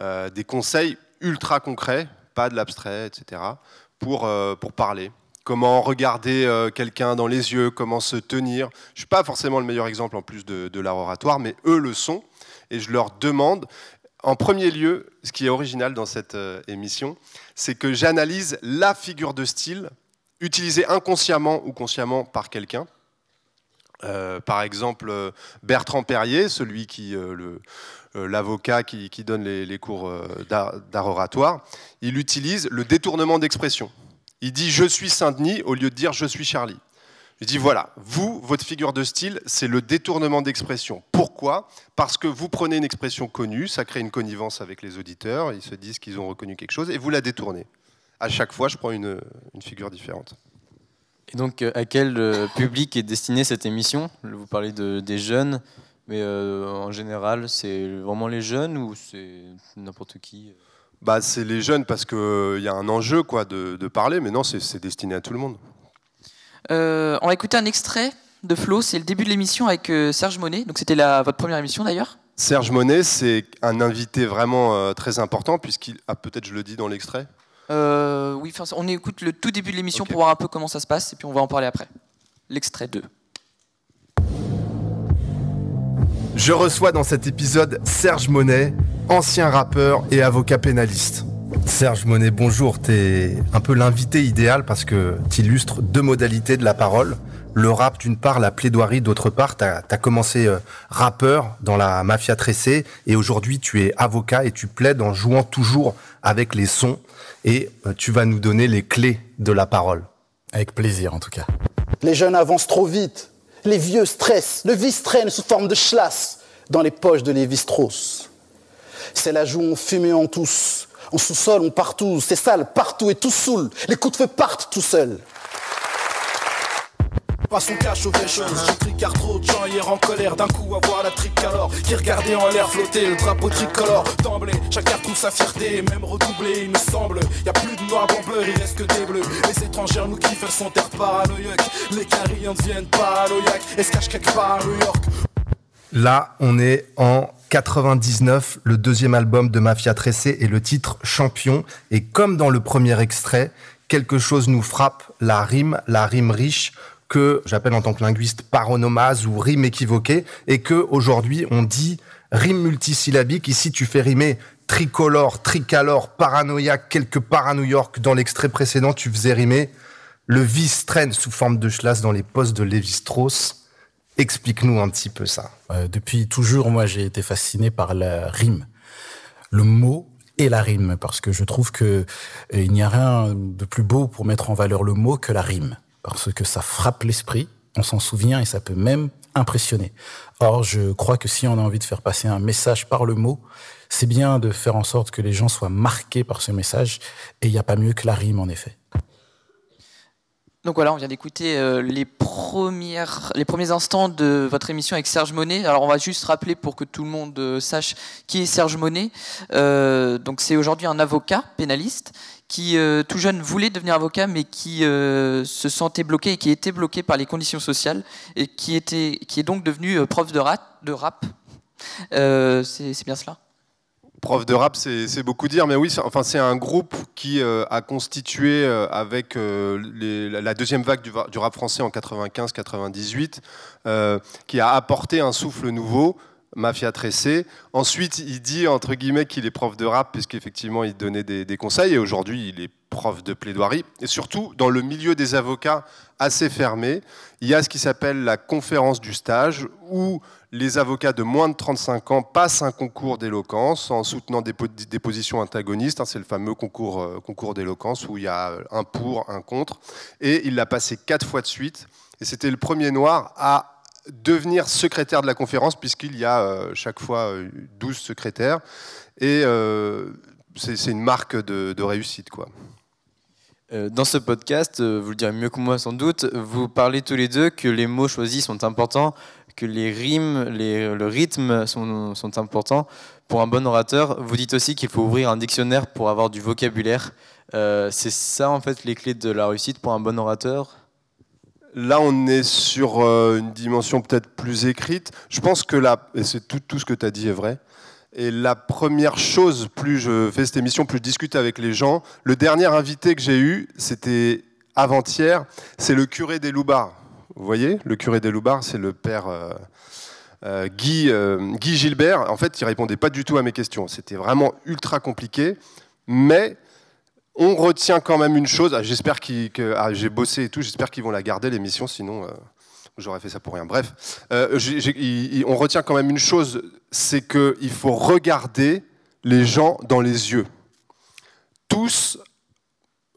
Euh, des conseils ultra concrets, pas de l'abstrait, etc., pour, euh, pour parler. Comment regarder euh, quelqu'un dans les yeux, comment se tenir. Je ne suis pas forcément le meilleur exemple en plus de, de l'art oratoire, mais eux le sont. Et je leur demande, en premier lieu, ce qui est original dans cette émission, c'est que j'analyse la figure de style utilisée inconsciemment ou consciemment par quelqu'un. Euh, par exemple, euh, Bertrand Perrier, celui qui, euh, l'avocat qui, donne les, cours d'art oratoire, il utilise le détournement d'expression. Il dit je suis Saint-Denis au lieu de dire je suis Charlie. Je dis voilà, vous, votre figure de style, c'est le détournement d'expression. Pourquoi? Parce que vous prenez une expression connue, ça crée une connivence avec les auditeurs, ils se disent qu'ils ont reconnu quelque chose, et vous la détournez. À chaque fois, je prends une figure différente. Et donc, euh, à quel euh, public est destinée cette émission? Vous parlez de, des jeunes, mais euh, en général, c'est vraiment les jeunes ou c'est n'importe qui? Bah, c'est les jeunes parce qu'il y a un enjeu quoi, de, de parler, mais non, c'est c'est destiné à tout le monde. Euh, on va écouter un extrait de Flo, c'est le début de l'émission avec Serge Monet. Donc, c'était votre première émission d'ailleurs. Serge Monet, c'est un invité vraiment euh, très important, puisqu'il. Ah, peut-être je le dis dans l'extrait Euh, oui, on écoute le tout début de l'émission pour voir un peu comment ça se passe et puis on va en parler après. L'extrait 2. Je reçois dans cet épisode Serge Monet, ancien rappeur et avocat pénaliste. Serge Monet, bonjour. T'es un peu l'invité idéal parce que t'illustres deux modalités de la parole. Le rap d'une part, la plaidoirie d'autre part. T'as as commencé euh, rappeur dans la mafia tressée et aujourd'hui tu es avocat et tu plaides en jouant toujours avec les sons et euh, tu vas nous donner les clés de la parole. Avec plaisir en tout cas. Les jeunes avancent trop vite. Les vieux stressent. Le vice traîne sous forme de chlasse dans les poches de Lévi-Strauss. C'est la joue, on fume et on tousse. En sous-sol, on partout. C'est sale partout et tout saoule. Les coups de feu partent tout seuls. Là, on est en 99, le deuxième album de Mafia Tressé et le titre Champion. Et comme dans le premier extrait, quelque chose nous frappe, la rime, la rime riche, que j'appelle en tant que linguiste paronomase ou rime équivoquée, et que aujourd'hui on dit rime multisyllabique. Ici, tu fais rimer tricolore, tricalore, paranoïaque, quelque part. Dans l'extrait précédent, tu faisais rimer le vice traîne sous forme de chlasse dans les postes de Lévi-Strauss. Explique-nous un petit peu ça. Euh, depuis toujours, moi, j'ai été fasciné par la rime, le mot et la rime, parce que je trouve que euh, n'y a rien de plus beau pour mettre en valeur le mot que la rime, parce que ça frappe l'esprit, on s'en souvient et ça peut même impressionner. Or, je crois que si on a envie de faire passer un message par le mot, c'est bien de faire en sorte que les gens soient marqués par ce message, et il n'y a pas mieux que la rime, en effet. Donc voilà, on vient d'écouter euh, les, premières, les premiers instants de votre émission avec Serge Monet. Alors on va juste rappeler pour que tout le monde euh, sache qui est Serge Monet. Euh, donc c'est aujourd'hui un avocat pénaliste qui, euh, tout jeune, voulait devenir avocat, mais qui se sentait bloqué et qui était bloqué par les conditions sociales et qui, était, qui est donc devenu prof de rap. De rap. C'est bien cela? Prof de rap, c'est beaucoup dire, mais oui, c'est- un groupe qui euh, a constitué euh, avec euh, la- deuxième vague du, rap français en 95-98, euh, qui a apporté un souffle nouveau. Mafia Tressé. Ensuite, il dit entre guillemets qu'il est prof de rap, puisqu'effectivement il donnait des conseils, et aujourd'hui il est prof de plaidoirie. Et surtout, dans le milieu des avocats assez fermé, il y a ce qui s'appelle la conférence du stage, où les avocats de moins de 35 ans passent un concours d'éloquence en soutenant des, des positions antagonistes. hein, c'est le fameux concours, euh, concours d'éloquence où il y a un pour, un contre. Et il l'a passé quatre fois de suite. Et c'était le premier noir à devenir secrétaire de la conférence, puisqu'il y a euh, chaque fois euh, 12 secrétaires. Et euh, c'est c'est une marque de, de réussite. Quoi. Euh, Dans ce podcast, euh, vous le direz mieux que moi sans doute, vous parlez tous les deux que les mots choisis sont importants, que les rimes, les- le rythme sont, importants pour un bon orateur. Vous dites aussi qu'il faut ouvrir un dictionnaire pour avoir du vocabulaire. Euh, c'est ça en fait les clés de la réussite pour un bon orateur? Là, on est sur euh, une dimension peut-être plus écrite. Je pense que là, et c'est tout ce que tu as dit est vrai. Et la première chose, plus je fais cette émission, plus je discute avec les gens. Le dernier invité que j'ai eu, c'était avant-hier, c'est le curé des Loubards. Vous voyez, le curé des Loubards, c'est le père euh, euh, Guy, euh, Guy Gilbert. En fait, il répondait pas du tout à mes questions. C'était vraiment ultra compliqué. Mais on retient quand même une chose. Ah, J'espère que ah, j'ai bossé et tout. J'espère qu'ils vont la garder l'émission, sinon j'aurais fait ça pour rien. Bref, euh, on retient quand même une chose, c'est qu'il faut regarder les gens dans les yeux. Tous,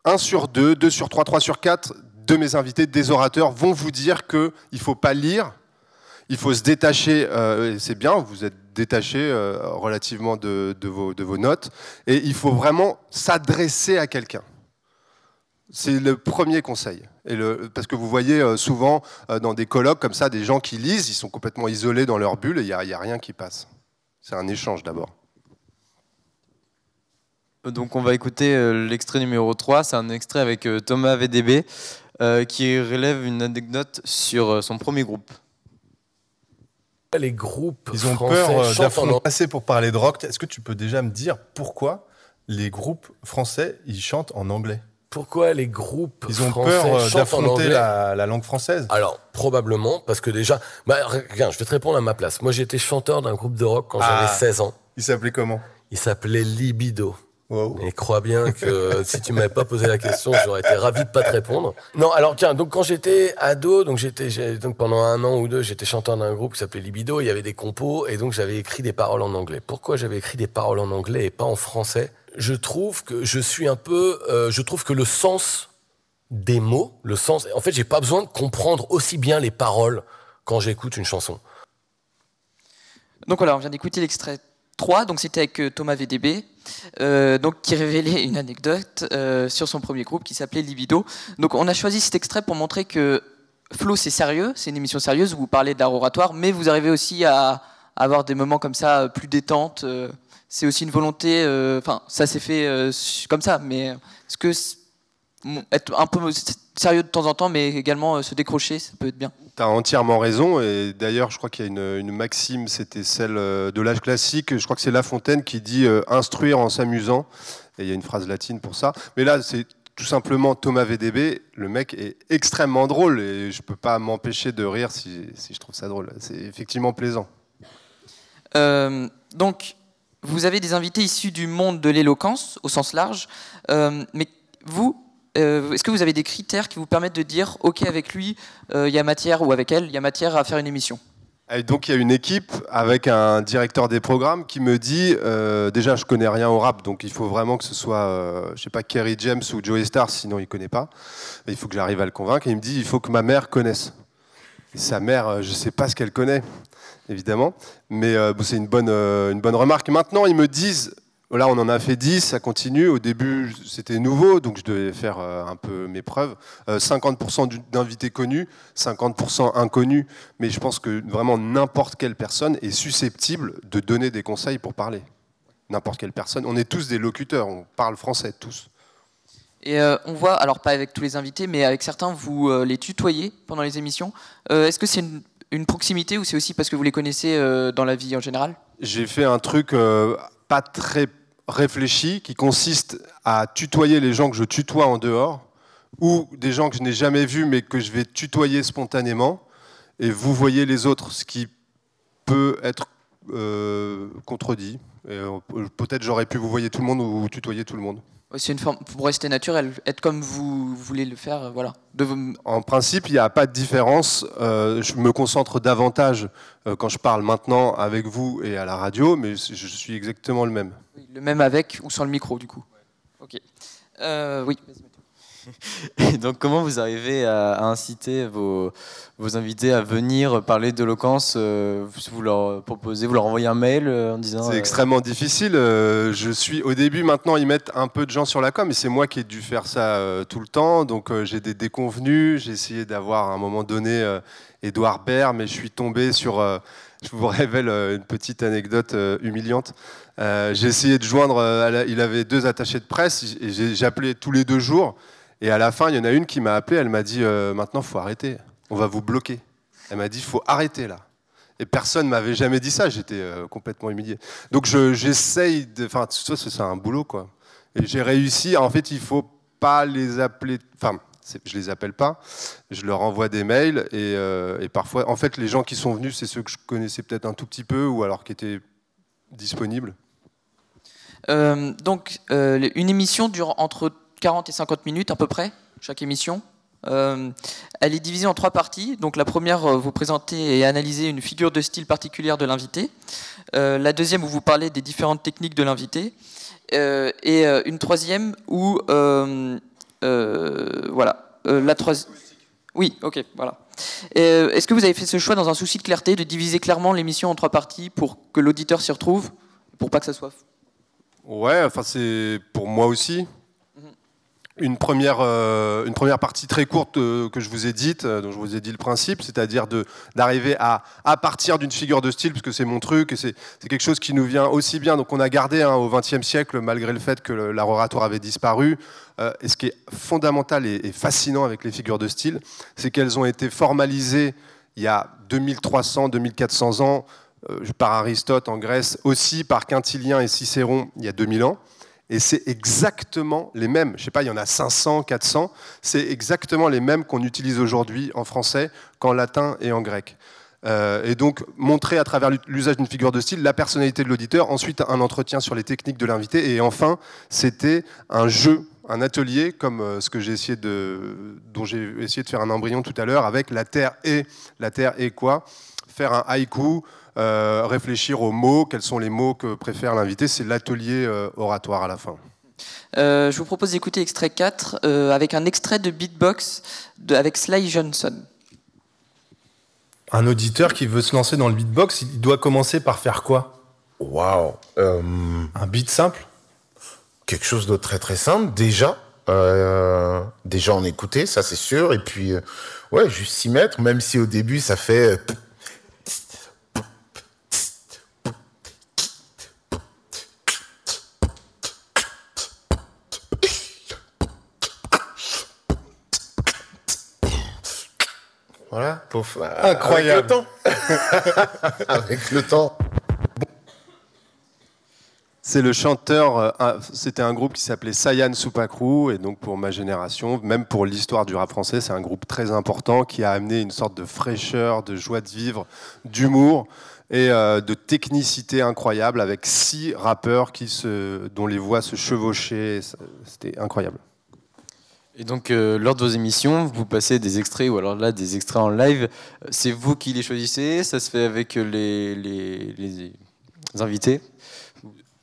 un sur deux, deux sur trois, trois sur quatre de mes invités, des orateurs, vont vous dire qu'il ne faut pas lire. Il faut se détacher, euh, c'est bien, vous êtes détaché euh, relativement de vos notes, et il faut vraiment s'adresser à quelqu'un. C'est le premier conseil. Et le, parce que vous voyez euh, souvent euh, dans des colloques comme ça, des gens qui lisent, ils sont complètement isolés dans leur bulle et il n'y a, il y a rien qui passe. C'est un échange d'abord. Donc on va écouter euh, l'extrait numéro 3, c'est un extrait avec Thomas VDB euh, qui relève une anecdote sur son premier groupe. Les groupes Ils ont peur d'affronter assez pour parler de rock. Est-ce que tu peux déjà me dire pourquoi les groupes français ils chantent en anglais? Pourquoi les groupes Ils ont français peur euh, d'affronter la, la langue française. Alors, probablement, parce que déjà... Bah, regarde, je vais te répondre à ma place. Moi, j'étais chanteur d'un groupe de rock quand Ah. j'avais 16 ans. Il s'appelait comment? Il s'appelait Libido. Wow. Et crois bien que si tu m'avais pas posé la question, j'aurais été ravi de pas te répondre. Non, alors tiens, donc quand j'étais ado, donc j'étais donc pendant un an ou deux, j'étais chanteur d'un groupe qui s'appelait Libido. Il y avait des compos et donc j'avais écrit des paroles en anglais. Pourquoi j'avais écrit des paroles en anglais et pas en français? Je trouve que je suis un peu, euh, je trouve que le sens des mots, le sens, en fait, j'ai pas besoin de comprendre aussi bien les paroles quand j'écoute une chanson. Donc voilà, on vient d'écouter l'extrait 3, donc c'était avec euh, Thomas VDB, euh, donc qui révélait une anecdote sur son premier groupe qui s'appelait Libido. Donc on a choisi cet extrait pour montrer que Flow c'est sérieux, c'est une émission sérieuse où vous parlez d'art oratoire, mais vous arrivez aussi à, avoir des moments comme ça plus détente. C'est aussi une volonté, euh, enfin ça s'est fait euh, comme ça, mais est-ce que être un peu sérieux de temps en temps, mais également euh, se décrocher, ça peut être bien. Tu as entièrement raison. Et d'ailleurs, je crois qu'il y a une, une maxime, c'était celle de l'âge classique. Je crois que c'est La Fontaine qui dit instruire en s'amusant. Et il y a une phrase latine pour ça. Mais là, c'est tout simplement Thomas VDB. Le mec est extrêmement drôle. Et je peux pas m'empêcher de rire si, si je trouve ça drôle. C'est effectivement plaisant. Euh, donc, vous avez des invités issus du monde de l'éloquence, au sens large. Euh, mais vous, euh, est-ce que vous avez des critères qui vous permettent de dire, OK, avec lui, euh, il y a matière, ou avec elle, il y a matière à faire une émission? Donc il y a une équipe avec un directeur des programmes qui me dit déjà je connais rien au rap donc il faut vraiment que ce soit euh, je sais pas Kerry James ou Joey Star sinon il connaît pas. Il faut que j'arrive à le convaincre et il me dit il faut que ma mère connaisse. Sa mère je sais pas ce qu'elle connaît évidemment mais euh, c'est une bonne euh, une bonne remarque maintenant ils me disent Là, on en a fait 10, ça continue. Au début, c'était nouveau, donc je devais faire euh, un peu mes preuves. Euh, 50% du- d'invités connus, 50% inconnus. Mais je pense que vraiment n'importe quelle personne est susceptible de donner des conseils pour parler. N'importe quelle personne. On est tous des locuteurs, on parle français tous. Et on voit, alors pas avec tous les invités, mais avec certains, vous les tutoyez pendant les émissions. Est-ce que c'est une, une proximité ou c'est aussi parce que vous les connaissez euh, dans la vie en général? J'ai fait un truc euh, pas très réfléchi qui consiste à tutoyer les gens que je tutoie en dehors ou des gens que je n'ai jamais vus mais que je vais tutoyer spontanément et vous voyez les autres, ce qui peut être euh, contredit. Peut-être j'aurais pu vous voyez tout le monde ou tutoyer tout le monde. C'est une forme pour rester naturel, être comme vous voulez le faire, voilà. De vous- En principe, il n'y a pas de différence. Euh, je me concentre davantage euh, quand je parle maintenant avec vous et à la radio, mais je suis exactement le même. le même avec ou sans le micro, du coup. Ok. Euh, oui. Et donc, comment vous arrivez à, à inciter vos, vos invités à venir parler d'éloquence euh, Vous leur proposez, vous leur envoyez un mail euh, en disant. C'est euh, extrêmement difficile. euh, je suis au début, maintenant, ils mettent un peu de gens sur la com, mais c'est moi qui ai dû faire ça tout le temps. Donc, j'ai des déconvenus. J'ai essayé d'avoir à un moment donné Édouard Baird, mais je suis tombé sur. je vous révèle une petite anecdote humiliante. Euh, j'ai essayé de joindre. il avait deux attachés de presse. et j'ai appelé tous les deux jours. Et à la fin, il y en a une qui m'a appelé. Elle m'a dit euh, Maintenant, faut arrêter. On va vous bloquer. Elle m'a dit faut arrêter là. Et personne m'avait jamais dit ça. J'étais euh, complètement humilié. Donc je- j'essaye de. Enfin, ça, c'est un boulot, quoi. Et j'ai réussi. En fait, il faut pas les appeler. Enfin, je les appelle pas. Je leur envoie des mails. Et, euh, et parfois, en fait, les gens qui sont venus, c'est ceux que je connaissais peut-être un tout petit peu ou alors qui étaient disponibles. Euh, donc, une émission dure entre 40 et 50 minutes à peu près, chaque émission. Euh, elle est divisée en trois parties. Donc, la première, euh, vous présentez et analysez une figure de style particulière de l'invité. Euh, la deuxième, où vous parlez des différentes techniques de l'invité. Et une troisième, où. voilà. La troisième. Oui, ok, voilà. Est-ce que vous avez fait ce choix dans un souci de clarté, de diviser clairement l'émission en trois parties pour que l'auditeur s'y retrouve, pour pas que ça soit Ouais, enfin c'est pour moi aussi. Une première, euh, une première partie très courte euh, que je vous ai dite, euh, dont je vous ai dit le principe, c'est-à-dire d'arriver à, partir d'une figure de style, parce que c'est mon truc, c'est quelque chose qui nous vient aussi bien. Donc on a gardé hein, au XXe siècle, malgré le fait que l'art oratoire avait disparu. et ce qui est fondamental et, et fascinant avec les figures de style, c'est qu'elles ont été formalisées il y a 2300, 2400 ans par Aristote en Grèce, aussi par Quintilien et Cicéron il y a 2000 ans. Et c'est exactement les mêmes. Je sais pas, il y en a 500, 400. C'est exactement les mêmes qu'on utilise aujourd'hui en français qu'en latin et en grec. Euh, et donc montrer à travers l'usage d'une figure de style la personnalité de l'auditeur, ensuite un entretien sur les techniques de l'invité, et enfin c'était un jeu, un atelier comme euh, ce que j'ai essayé de, dont j'ai essayé de faire un embryon tout à l'heure avec la terre et la terre et quoi, faire un haïku, euh, réfléchir aux mots, quels sont les mots que préfère l'invité, c'est l'atelier euh, oratoire à la fin. Euh, je vous propose d'écouter extrait 4 euh, avec un extrait de beatbox de, avec Sly Johnson. Un auditeur qui veut se lancer dans le beatbox, il doit commencer par faire quoi? Waouh Un beat simple? Quelque chose de très très simple, déjà. Euh, déjà en écouter, ça c'est sûr. Et puis, euh, ouais, juste s'y mettre, même si au début ça fait. euh, Voilà, pouf, Incroyable. Avec le temps. Avec le temps. C'est le chanteur, euh, c'était un groupe qui s'appelait Sayan Supakru, et donc pour ma génération, même pour l'histoire du rap français, c'est un groupe très important qui a amené une sorte de fraîcheur, de joie de vivre, d'humour et euh, de technicité incroyable avec six rappeurs qui se, dont les voix se chevauchaient, c'était incroyable. Et donc, euh, lors de vos émissions, vous passez des extraits, ou alors là, des extraits en live. Euh, C'est vous qui les choisissez Ça se fait avec euh, les, les, les invités?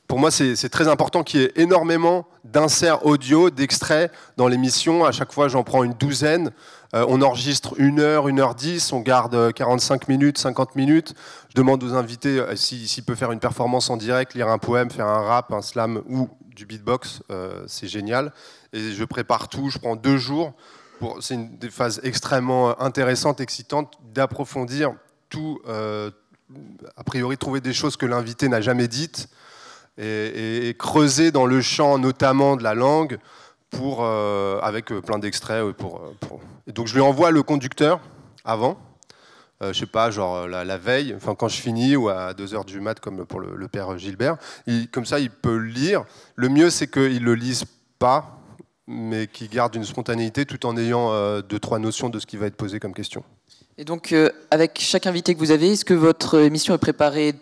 Pour moi, c'est très important qu'il y ait énormément d'inserts audio, d'extraits dans l'émission. À chaque fois, j'en prends une douzaine. On enregistre une heure, une heure dix. On garde euh, 45 minutes, 50 minutes. Je demande aux invités euh, si- s'il peut faire une performance en direct, lire un poème, faire un rap, un slam ou du beatbox. c'est génial. Et je prépare tout. Je prends deux jours. C'est une des phases extrêmement intéressantes, excitantes, d'approfondir tout. euh, a priori, trouver des choses que l'invité n'a jamais dites et, creuser dans le champ notamment de la langue pour, euh, avec euh, plein d'extraits. Et donc je lui envoie le conducteur avant, euh, je sais pas, genre la, veille, enfin quand je finis ou à 2h du mat comme pour le, père Gilbert. Il- comme ça, il peut le lire. Le mieux, c'est qu'il le lise pas, mais qu'il garde une spontanéité tout en ayant euh, deux, trois notions de ce qui va être posé comme question. Et donc, euh, avec chaque invité que vous avez, est-ce que votre émission est préparée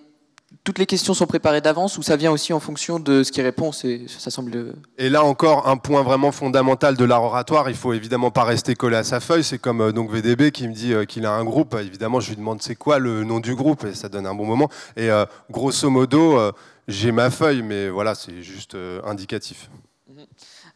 Toutes les questions sont préparées d'avance ou ça vient aussi en fonction de ce qui répond? C'est- Ça semble. euh, Et là encore, un point vraiment fondamental de l'art oratoire, il faut évidemment pas rester collé à sa feuille. C'est comme euh, donc VDB qui me dit euh, qu'il a un groupe. Évidemment, je lui demande c'est quoi le nom du groupe? Et ça donne un bon moment. Et euh, grosso modo, j'ai ma feuille, mais voilà, c'est juste indicatif.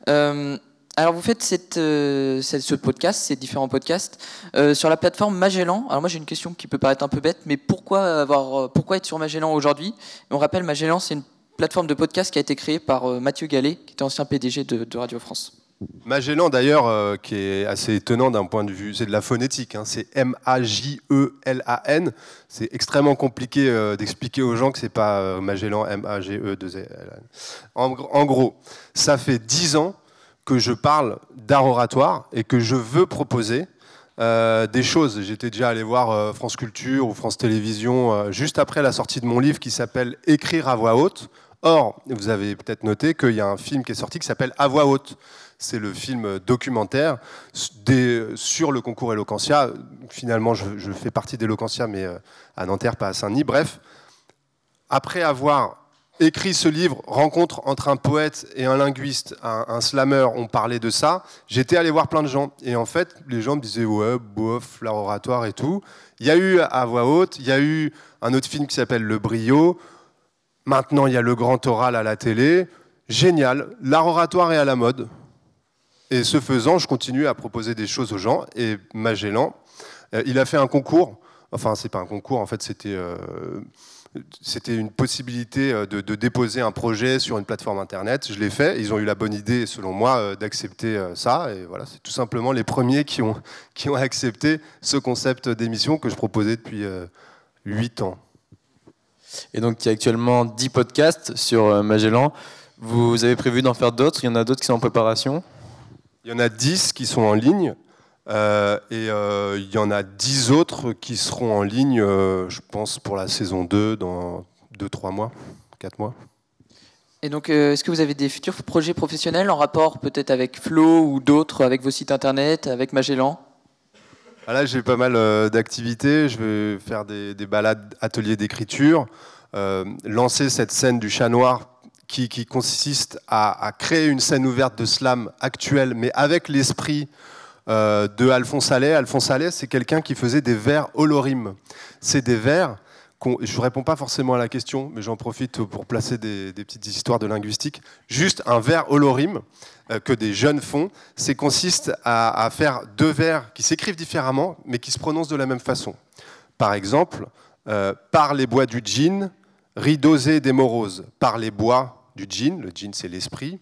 Euh, alors vous faites euh, ce podcast, ces différents podcasts, euh, sur la plateforme Magellan. Alors moi j'ai une question qui peut paraître un peu bête, mais pourquoi, avoir, pourquoi être sur Magellan aujourd'hui? On rappelle, Magellan c'est une plateforme de podcast qui a été créée par Mathieu Gallet, qui était ancien PDG de Radio France. Magellan, d'ailleurs, euh, qui est assez étonnant d'un point de vue, c'est de la phonétique, hein, c'est M-A-J-E-L-A-N. C'est extrêmement compliqué euh, d'expliquer aux gens que c'est pas euh, Magellan, M-A-G-E-2-L-A-N. En, gr- en gros, ça fait dix ans que je parle d'art oratoire et que je veux proposer des choses. J'étais déjà allé voir France Culture ou France Télévisions juste après la sortie de mon livre qui s'appelle Écrire à voix haute. Or, vous avez peut-être noté qu'il y a un film qui est sorti qui s'appelle À voix haute. C'est le film documentaire sur le concours Eloquentia. Finalement, je, je fais partie d'Eloquentia, mais euh, à Nanterre, pas à Saint-Denis. Bref, après avoir écrit ce livre, Rencontre entre un poète et un linguiste, un, un slammer, on parlait de ça, j'étais allé voir plein de gens. Et en fait, les gens me disaient, ouais, bof, l'art oratoire et tout. Il y a eu à voix haute, il y a eu un autre film qui s'appelle Le Brio. Maintenant, il y a le grand oral à la télé. Génial, l'art oratoire est à la mode. Et ce faisant, je continue à proposer des choses aux gens. Et Magellan, euh, il a fait un concours. Enfin, c'est pas un concours, en fait, c'était euh, c'était une possibilité euh, de, déposer un projet sur une plateforme internet. Je l'ai fait. Ils ont eu la bonne idée, selon moi, d'accepter ça. Et voilà, c'est tout simplement les premiers qui ont, qui ont accepté ce concept d'émission que je proposais depuis euh, 8 ans. Et donc, il y a actuellement 10 podcasts sur Magellan. Vous avez prévu d'en faire d'autres? Il y en a d'autres qui sont en préparation? Il y en a 10 qui sont en ligne. euh, et euh, il y en a 10 autres qui seront en ligne, euh, je pense, pour la saison 2 dans 2-3 mois, 4 mois. Et donc, est-ce que vous avez des futurs projets professionnels en rapport peut-être avec Flo ou d'autres, avec vos sites internet, avec Magellan? Ah, Là, j'ai pas mal d'activités. Je vais faire des, des balades ateliers d'écriture, lancer cette scène du chat noir qui, consiste à, créer une scène ouverte de slam actuelle, mais avec l'esprit euh, de Alphonse Allais. Alphonse Allais, c'est quelqu'un qui faisait des vers holorimes. C'est des vers. Je ne réponds pas forcément à la question, mais j'en profite pour placer des, petites histoires de linguistique. Juste un vers holorime euh, que des jeunes font, c'est consiste à, à faire deux vers qui s'écrivent différemment, mais qui se prononcent de la même façon. Par exemple, euh, par les bois du djinn, ridosé des moroses. Par les bois du djinn, le djinn c'est l'esprit,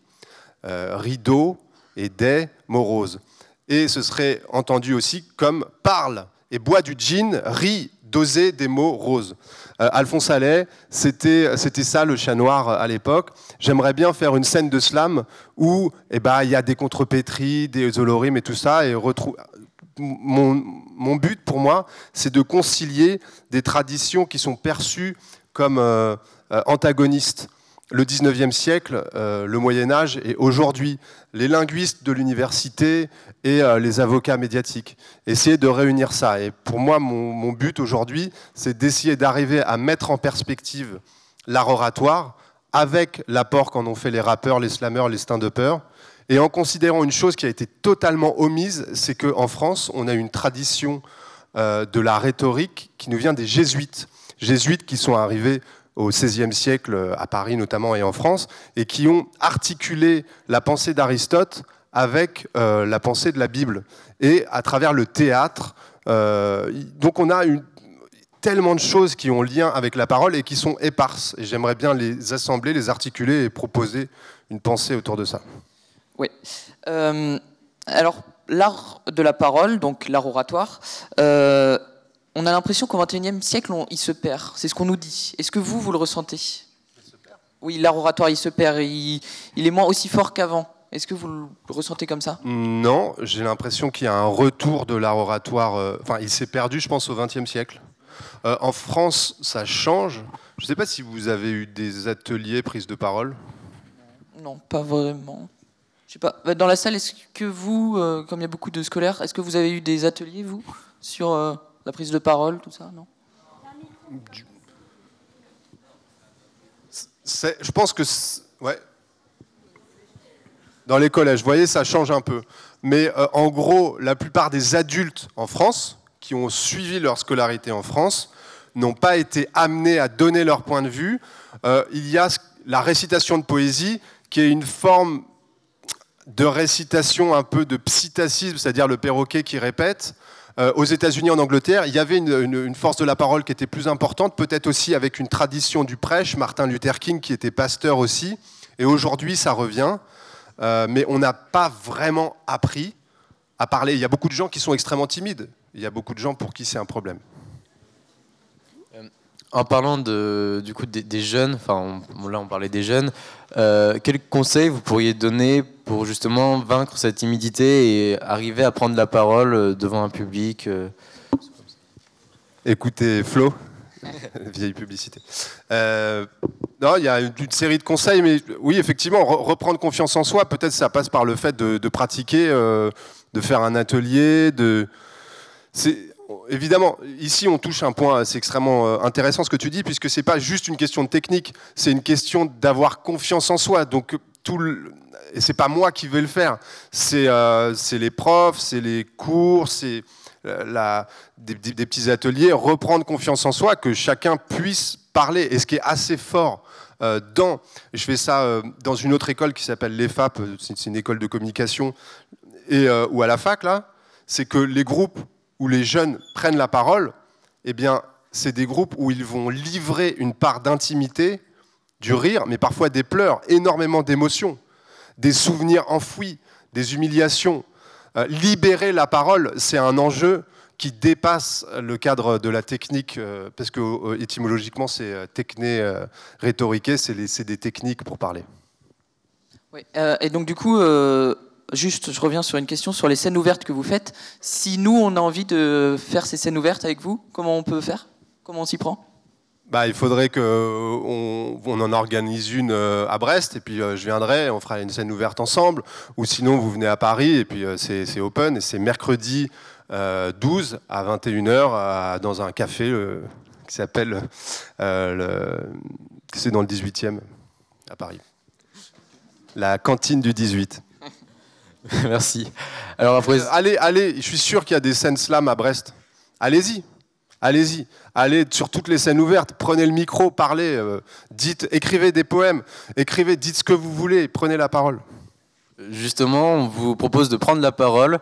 euh, rideau et des moroses. Et ce serait entendu aussi comme parle et bois du djinn, rit dosé des mots roses. Euh, Alphonse Allais, c'était ça le chat noir à l'époque. J'aimerais bien faire une scène de slam où eh ben, il y a des contrepétries, des holorimes et tout ça, mon, but pour moi, c'est de concilier des traditions qui sont perçues comme euh, euh, antagonistes. Le 19e siècle, euh, le Moyen Âge et aujourd'hui, les linguistes de l'université et euh, les avocats médiatiques. Essayer de réunir ça. Et pour moi, mon, but aujourd'hui, c'est d'essayer d'arriver à mettre en perspective l'art oratoire avec l'apport qu'en ont fait les rappeurs, les slammers, les stand-uppers, et en considérant une chose qui a été totalement omise, c'est qu'en France, on a une tradition euh, de la rhétorique qui nous vient des jésuites. Jésuites qui sont arrivés au XVIe siècle à Paris notamment et en France, et qui ont articulé la pensée d'Aristote avec euh, la pensée de la Bible, et à travers le théâtre. euh, donc on a tellement de choses qui ont lien avec la parole et qui sont éparses. Et j'aimerais bien les assembler, les articuler et proposer une pensée autour de ça. Oui. Euh, alors, l'art de la parole, donc l'art oratoire, on a l'impression qu'au XXIe siècle, on- il se perd. C'est ce qu'on nous dit. Est-ce que vous, vous le ressentez? Oui, l'art oratoire, il se perd. Il, il est moins aussi fort qu'avant. Est-ce que vous le ressentez comme ça? Non, j'ai l'impression qu'il y a un retour de l'art oratoire. euh, Enfin, il s'est perdu, je pense, au XXe siècle. Euh, en France, ça change. Je ne sais pas si vous avez eu des ateliers prise de parole. Non, pas vraiment. Je sais pas. Dans la salle, est-ce que vous, euh, comme il y a beaucoup de scolaires, est-ce que vous avez eu des ateliers, vous, sur euh, la prise de parole, tout ça Non Je pense que. Ouais. Dans les collèges, vous voyez, ça change un peu. Mais euh, en gros, la plupart des adultes en France, qui ont suivi leur scolarité en France, n'ont pas été amenés à donner leur point de vue. Euh, il y a la récitation de poésie, qui est une forme de récitation, un peu de psittacisme, c'est-à-dire le perroquet qui répète. Euh, aux États-Unis, en Angleterre, il y avait une, force de la parole qui était plus importante, peut-être aussi avec une tradition du prêche, Martin Luther King qui était pasteur aussi. Et aujourd'hui, ça revient. Euh, mais on n'a pas vraiment appris à parler. Il y a beaucoup de gens qui sont extrêmement timides. Il y a beaucoup de gens pour qui c'est un problème. En parlant de, du coup des, des jeunes, enfin on- là on parlait des jeunes, euh, quels conseils vous pourriez donner pour justement vaincre cette timidité et arriver à prendre la parole euh, devant un public euh, Écoutez Flo, vieille publicité. Euh, non, il y a une, une série de conseils, mais oui, effectivement, re- reprendre confiance en soi, peut-être ça passe par le fait de, de pratiquer, de faire un atelier, de. C'est évidemment ici on touche un point, c'est extrêmement euh, intéressant ce que tu dis, puisque c'est pas juste une question de technique, c'est une question d'avoir confiance en soi. Donc tout le, et c'est pas moi qui vais le faire, c'est euh, les profs, c'est les cours, c'est euh, des, petits ateliers, reprendre confiance en soi, que chacun puisse parler. Et ce qui est assez fort euh, dans, je fais ça dans une autre école qui s'appelle l'EFAP, c'est une école de communication, et, ou à la fac, là, c'est que les groupes où les jeunes prennent la parole, eh bien, c'est des groupes où ils vont livrer une part d'intimité, du rire, mais parfois des pleurs, énormément d'émotions, des souvenirs enfouis, des humiliations. Euh, libérer la parole, c'est un enjeu qui dépasse le cadre de la technique, euh, parce que euh, étymologiquement, c'est techné, rhétoriqué, c'est des techniques pour parler. Oui, et donc du coup, juste, je reviens sur une question sur les scènes ouvertes que vous faites. Si nous, on a envie de faire ces scènes ouvertes avec vous, comment on peut faire? Comment on s'y prend? Bah, il faudrait qu'on on en organise une euh, à Brest, et puis euh, je viendrai, on fera une scène ouverte ensemble. Ou sinon, vous venez à Paris, et puis euh, c'est open, et c'est mercredi euh, 12 à 21h à- dans un café euh, qui s'appelle. euh, le- c'est dans le 18e à Paris. La cantine du 18. Merci. Alors après, Euh, allez, allez, je suis sûr qu'il y a des scènes slam à Brest. Allez-y, allez-y, allez sur toutes les scènes ouvertes, prenez le micro, parlez, euh, dites, écrivez des poèmes, écrivez, dites ce que vous voulez, prenez la parole. Justement, on vous propose de prendre la parole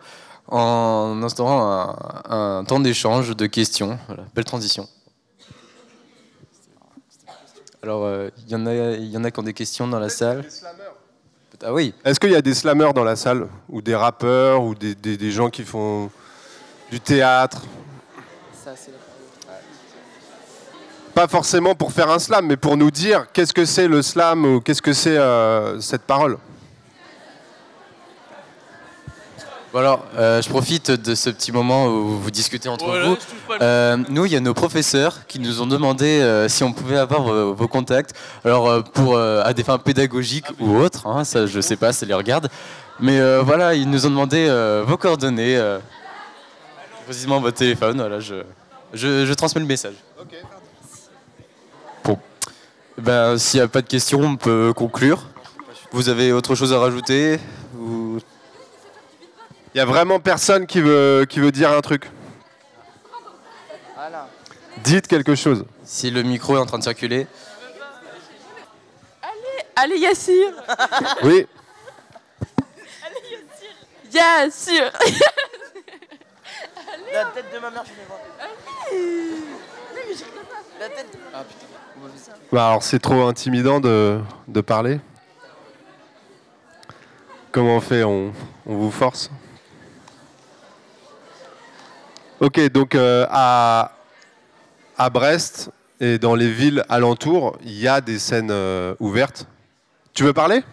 en instaurant un, un temps d'échange, de questions. Voilà, belle transition. Alors, euh, il y, en a- il y en a qui ont des questions dans la salle. Ah oui. Est-ce qu'il y a des slammeurs dans la salle Ou des rappeurs Ou des, des- des gens qui font du théâtre? Pas forcément pour faire un slam, mais pour nous dire qu'est-ce que c'est le slam ou qu'est-ce que c'est euh, cette parole. Bon alors, euh, je profite de ce petit moment où vous discutez entre Voilà, vous. Euh, nous, il y a nos professeurs qui nous ont demandé euh, si on pouvait avoir vos, vos contacts. Alors, euh, pour euh, à des fins pédagogiques ou autres, hein, ça je sais pas, ça les regarde. Mais euh, voilà, ils nous ont demandé euh, vos coordonnées, euh, précisément votre téléphone. Voilà, je, je, je transmets le message. Bon, ben s'il n'y a pas de questions, on peut conclure. Vous avez autre chose à rajouter ou... Il y a vraiment personne qui veut, qui veut dire un truc. Dites quelque chose. Si le micro est en train de circuler. Allez, Yassir Oui. Yassir La tête de ma mère, je vais voir. La tête. Ah putain. Bah alors c'est trop intimidant de, de parler. Comment on fait? On, on vous force? Ok, donc euh, à, à Brest et dans les villes alentours, il y a des scènes euh, ouvertes. Tu veux parler?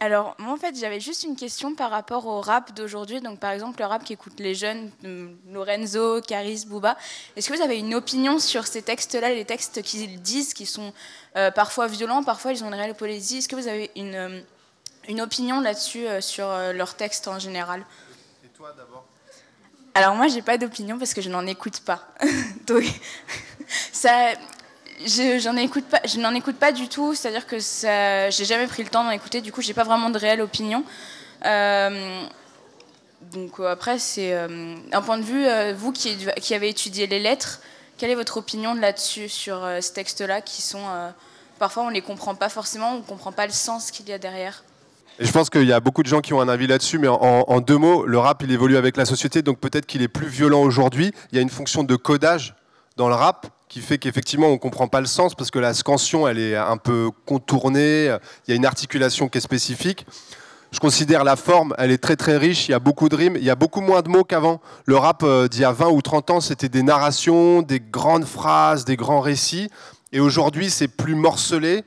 Alors, moi, en fait, j'avais juste une question par rapport au rap d'aujourd'hui. Donc, par exemple, le rap qu'écoutent les jeunes, hum, Lorenzo, Caris, Booba. Est-ce que vous avez une opinion sur ces textes-là, les textes qu'ils disent, qui sont euh, parfois violents, parfois ils ont une réelle poésie? Est-ce que vous avez une, euh, une opinion là-dessus, euh, sur euh, leurs textes en général? Et toi d'abord? Alors, moi, j'ai pas d'opinion parce que je n'en écoute pas. Donc, ça. Je, j'en écoute pas, je n'en écoute pas du tout, c'est-à-dire que ça, j'ai jamais pris le temps d'en écouter, du coup j'ai pas vraiment de réelle opinion. Euh, donc euh, après c'est euh, un point de vue, vous qui, qui avez étudié les lettres, quelle est votre opinion là-dessus sur ces textes-là qui sont parfois on les comprend pas forcément, on comprend pas le sens qu'il y a derrière? Et je pense qu'il y a beaucoup de gens qui ont un avis là-dessus, mais en, deux mots, le rap, il évolue avec la société, donc peut-être qu'il est plus violent aujourd'hui. Il y a une fonction de codage dans le rap qui fait qu'effectivement, on ne comprend pas le sens parce que la scansion, elle est un peu contournée, il y a une articulation qui est spécifique. Je considère la forme, elle est très très riche, il y a beaucoup de rimes, il y a beaucoup moins de mots qu'avant. Le rap euh, d'il y a 20 ou 30 ans, c'était des narrations, des grandes phrases, des grands récits. Et aujourd'hui, c'est plus morcelé.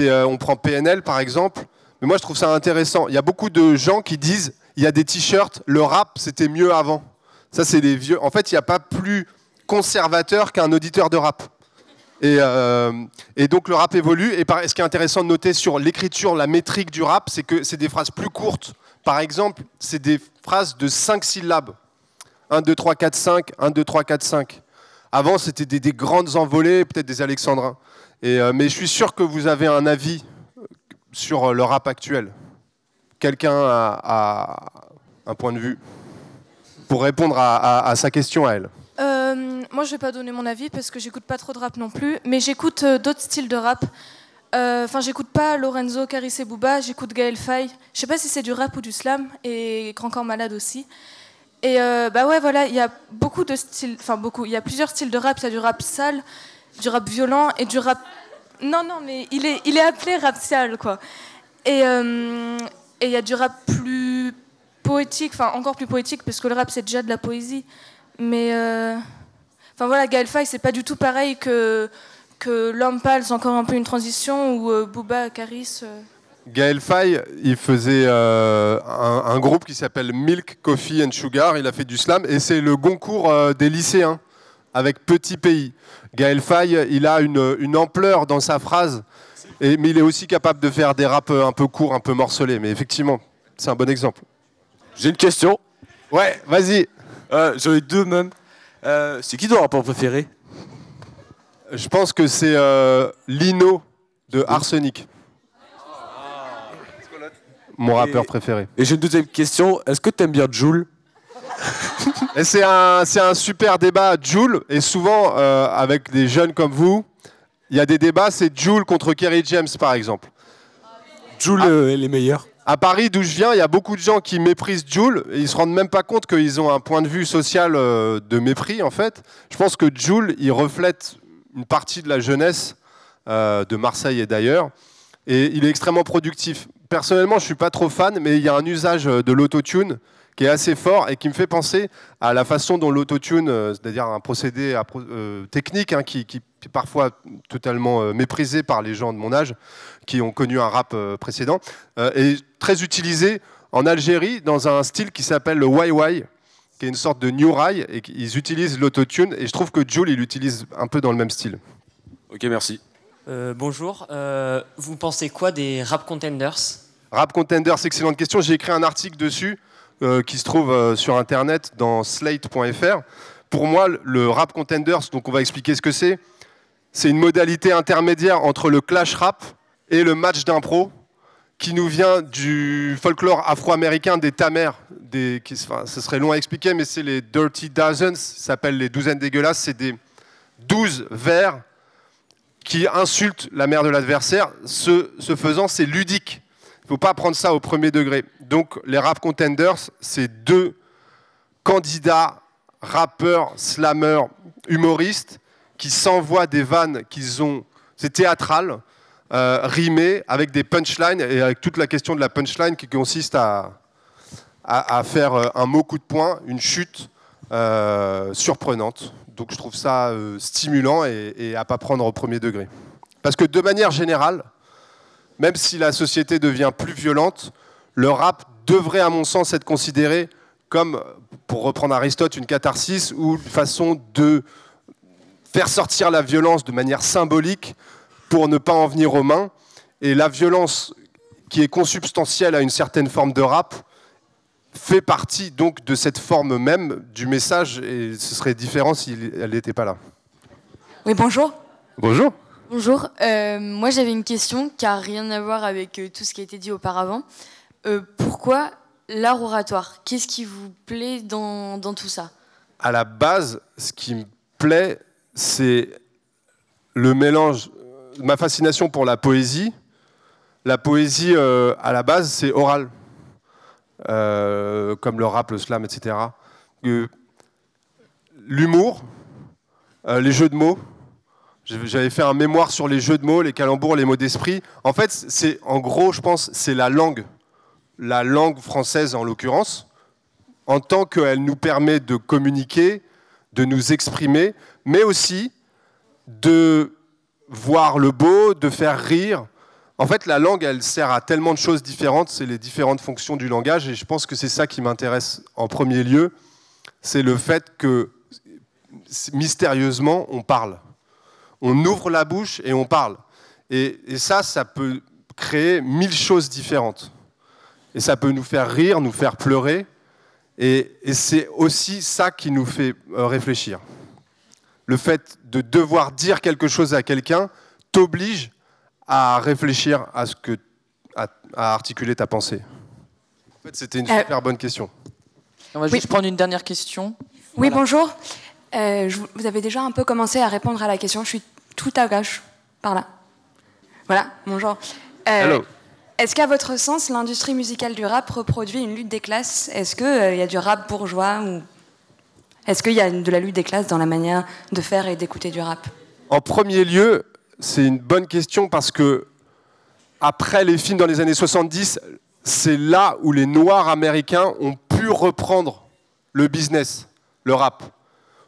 Euh, on prend PNL par exemple. Mais moi, je trouve ça intéressant. Il y a beaucoup de gens qui disent, il y a des t-shirts, le rap, c'était mieux avant. Ça, c'est des vieux. En fait, il n'y a pas plus conservateur qu'un auditeur de rap. Et, euh, donc le rap évolue. Et ce qui est intéressant de noter sur l'écriture, la métrique du rap, c'est que c'est des phrases plus courtes. Par exemple, c'est des phrases de 5 syllabes. 1, 2, 3, 4, 5, 1, 2, 3, 4, 5. Avant, c'était des, des, grandes envolées, peut-être des alexandrins. Euh, mais je suis sûr que vous avez un avis sur le rap actuel. Quelqu'un a, un point de vue pour répondre à, sa question à elle. Euh, moi, je vais pas donner mon avis parce que j'écoute pas trop de rap non plus, mais j'écoute euh, d'autres styles de rap. Enfin, euh, j'écoute pas Lorenzo, Caris et Booba, j'écoute Gaël Faye. Je sais pas si c'est du rap ou du slam, et Grand Corps Malade aussi. Et euh, bah ouais, voilà, il y a beaucoup de styles, enfin beaucoup, il y a plusieurs styles de rap. Il y a du rap sale, du rap violent et du rap. Non, non, mais il est, appelé rap sale, quoi. Et il y a du rap plus poétique, enfin encore plus poétique, parce que le rap c'est déjà de la poésie. Mais euh... enfin voilà, Gaël Faye, c'est pas du tout pareil que que l'homme pâle, encore un peu une transition ou euh, Booba, Caris. Euh... Gaël Faye, il faisait euh, un, groupe qui s'appelle Milk, Coffee and Sugar. Il a fait du slam et c'est le Goncourt euh, des lycéens avec Petit Pays. Gaël Faye, il a une, une ampleur dans sa phrase, et, mais il est aussi capable de faire des raps un peu courts, un peu morcelés. Mais effectivement, c'est un bon exemple. J'ai une question. Ouais, vas-y. Euh, J'en ai deux même. Euh, c'est qui ton rapport préféré? Je pense que c'est euh, Lino de Arsenic. Mon rappeur préféré. Et j'ai une deuxième question. Est-ce que t'aimes bien Joule? C'est un, un, super débat, Joule. Et souvent, euh, avec des jeunes comme vous, il y a des débats, c'est Joule contre Kerry James, par exemple. Joule ah. est les meilleurs. À Paris, d'où je viens, il y a beaucoup de gens qui méprisent Joule et ils se rendent même pas compte qu'ils ont un point de vue social euh, de mépris, en fait. Je pense que Joule, il reflète une partie de la jeunesse euh, de Marseille et d'ailleurs. Et il est extrêmement productif. Personnellement, je suis pas trop fan, mais il y a un usage de l'autotune qui est assez fort et qui me fait penser à la façon dont l'autotune, euh, c'est-à-dire un procédé euh, technique hein, qui, qui, est parfois totalement euh, méprisé par les gens de mon âge, qui ont connu un rap euh, précédent, euh, est très utilisé en Algérie dans un style qui s'appelle le YY, qui est une sorte de new rai, et ils utilisent l'autotune, et je trouve que Jules, il l'utilise un peu dans le même style. Ok, merci. bonjour, vous pensez quoi des rap contenders? Rap contenders, excellente question. J'ai écrit un article dessus. Euh, qui se trouve euh, sur internet dans slate.fr. Pour moi, le rap contenders, donc on va expliquer ce que c'est, c'est une modalité intermédiaire entre le clash rap et le match d'impro qui nous vient du folklore afro-américain des tamers. Ce serait long à expliquer, mais c'est les Dirty Dozens, ça s'appelle les douzaines dégueulasses. C'est des douze vers qui insultent la mère de l'adversaire. Ce, ce faisant, c'est ludique. Il ne faut pas prendre ça au premier degré. Donc les rap contenders, c'est deux candidats, rappeurs, slammeurs, humoristes, qui s'envoient des vannes qu'ils ont, c'est théâtral, euh, avec des punchlines, et avec toute la question de la punchline qui consiste à, à, faire un mot coup de poing, une chute euh, surprenante. Donc je trouve ça euh, stimulant et, et à pas prendre au premier degré. Parce que de manière générale, même si la société devient plus violente, le rap devrait, à mon sens, être considéré comme, pour reprendre Aristote, une catharsis ou une façon de faire sortir la violence de manière symbolique pour ne pas en venir aux mains. Et la violence qui est consubstantielle à une certaine forme de rap fait partie donc de cette forme même du message et ce serait différent si elle n'était pas là. Oui, bonjour. Bonjour. Bonjour, euh, moi j'avais une question qui n'a rien à voir avec euh, tout ce qui a été dit auparavant. Euh, pourquoi l'art oratoire? Qu'est-ce qui vous plaît dans, tout ça? À la base, ce qui me plaît, c'est le mélange, ma fascination pour la poésie, la poésie, euh, à la base, c'est oral. Euh, comme le rap, le slam, etc. L'humour, euh, les jeux de mots. J'avais j'avais fait un mémoire sur les jeux de mots, les calembours, les mots d'esprit. En fait, c'est en gros, je pense, c'est la langue, la langue française en l'occurrence, en tant qu'elle nous permet de communiquer, de nous exprimer, mais aussi de voir le beau, de faire rire. En fait, la langue, elle sert à tellement de choses différentes, c'est les différentes fonctions du langage, et je pense que c'est ça qui m'intéresse en premier lieu, c'est le fait que mystérieusement, on parle. On ouvre la bouche et on parle. Et, ça, ça peut créer mille choses différentes. Et ça peut nous faire rire, nous faire pleurer. Et, et c'est aussi ça qui nous fait euh, réfléchir. Le fait de devoir dire quelque chose à quelqu'un t'oblige à réfléchir à ce que à, à articuler ta pensée. En fait, c'était une Euh, super bonne question. On va juste prendre une dernière question. Oui, Voilà. bonjour. Euh, je vous avez déjà un peu commencé à répondre à la question. Je suis tout à gauche, par là. Voilà, bonjour. Euh, Hello. Est-ce qu'à votre sens, l'industrie musicale du rap reproduit une lutte des classes? Est-ce qu'il y a du rap bourgeois ou est-ce qu'il y a de la lutte des classes dans la manière de faire et d'écouter du rap? En premier lieu, c'est une bonne question parce que après les films dans les années 70, c'est là où les Noirs américains ont pu reprendre le business, le rap,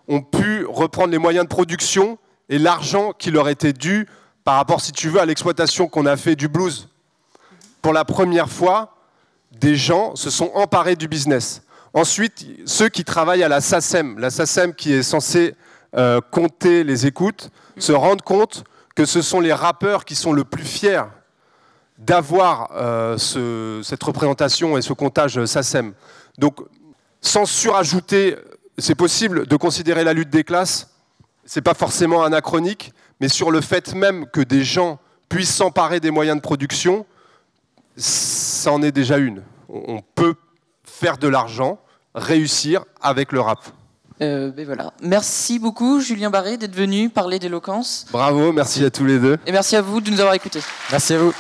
ont pu reprendre les moyens de production et l'argent qui leur était dû par rapport, si tu veux, à l'exploitation qu'on a fait du blues. Pour la première fois, des gens se sont emparés du business. Ensuite, ceux qui travaillent à la SACEM, la SACEM qui est censée euh, compter les écoutes, se rendent compte que ce sont les rappeurs qui sont le plus fiers d'avoir euh, ce- cette représentation et ce comptage SACEM. Donc, sans surajouter, c'est possible de considérer la lutte des classes, c'est pas forcément anachronique, mais sur le fait même que des gens puissent s'emparer des moyens de production, ça en est déjà une. On on peut faire de l'argent, réussir avec le rap. Euh, ben voilà. Merci beaucoup, Julien Barré, d'être venu parler d'éloquence. Bravo, merci à tous les deux. Et merci à vous de nous avoir écoutés. Merci à vous.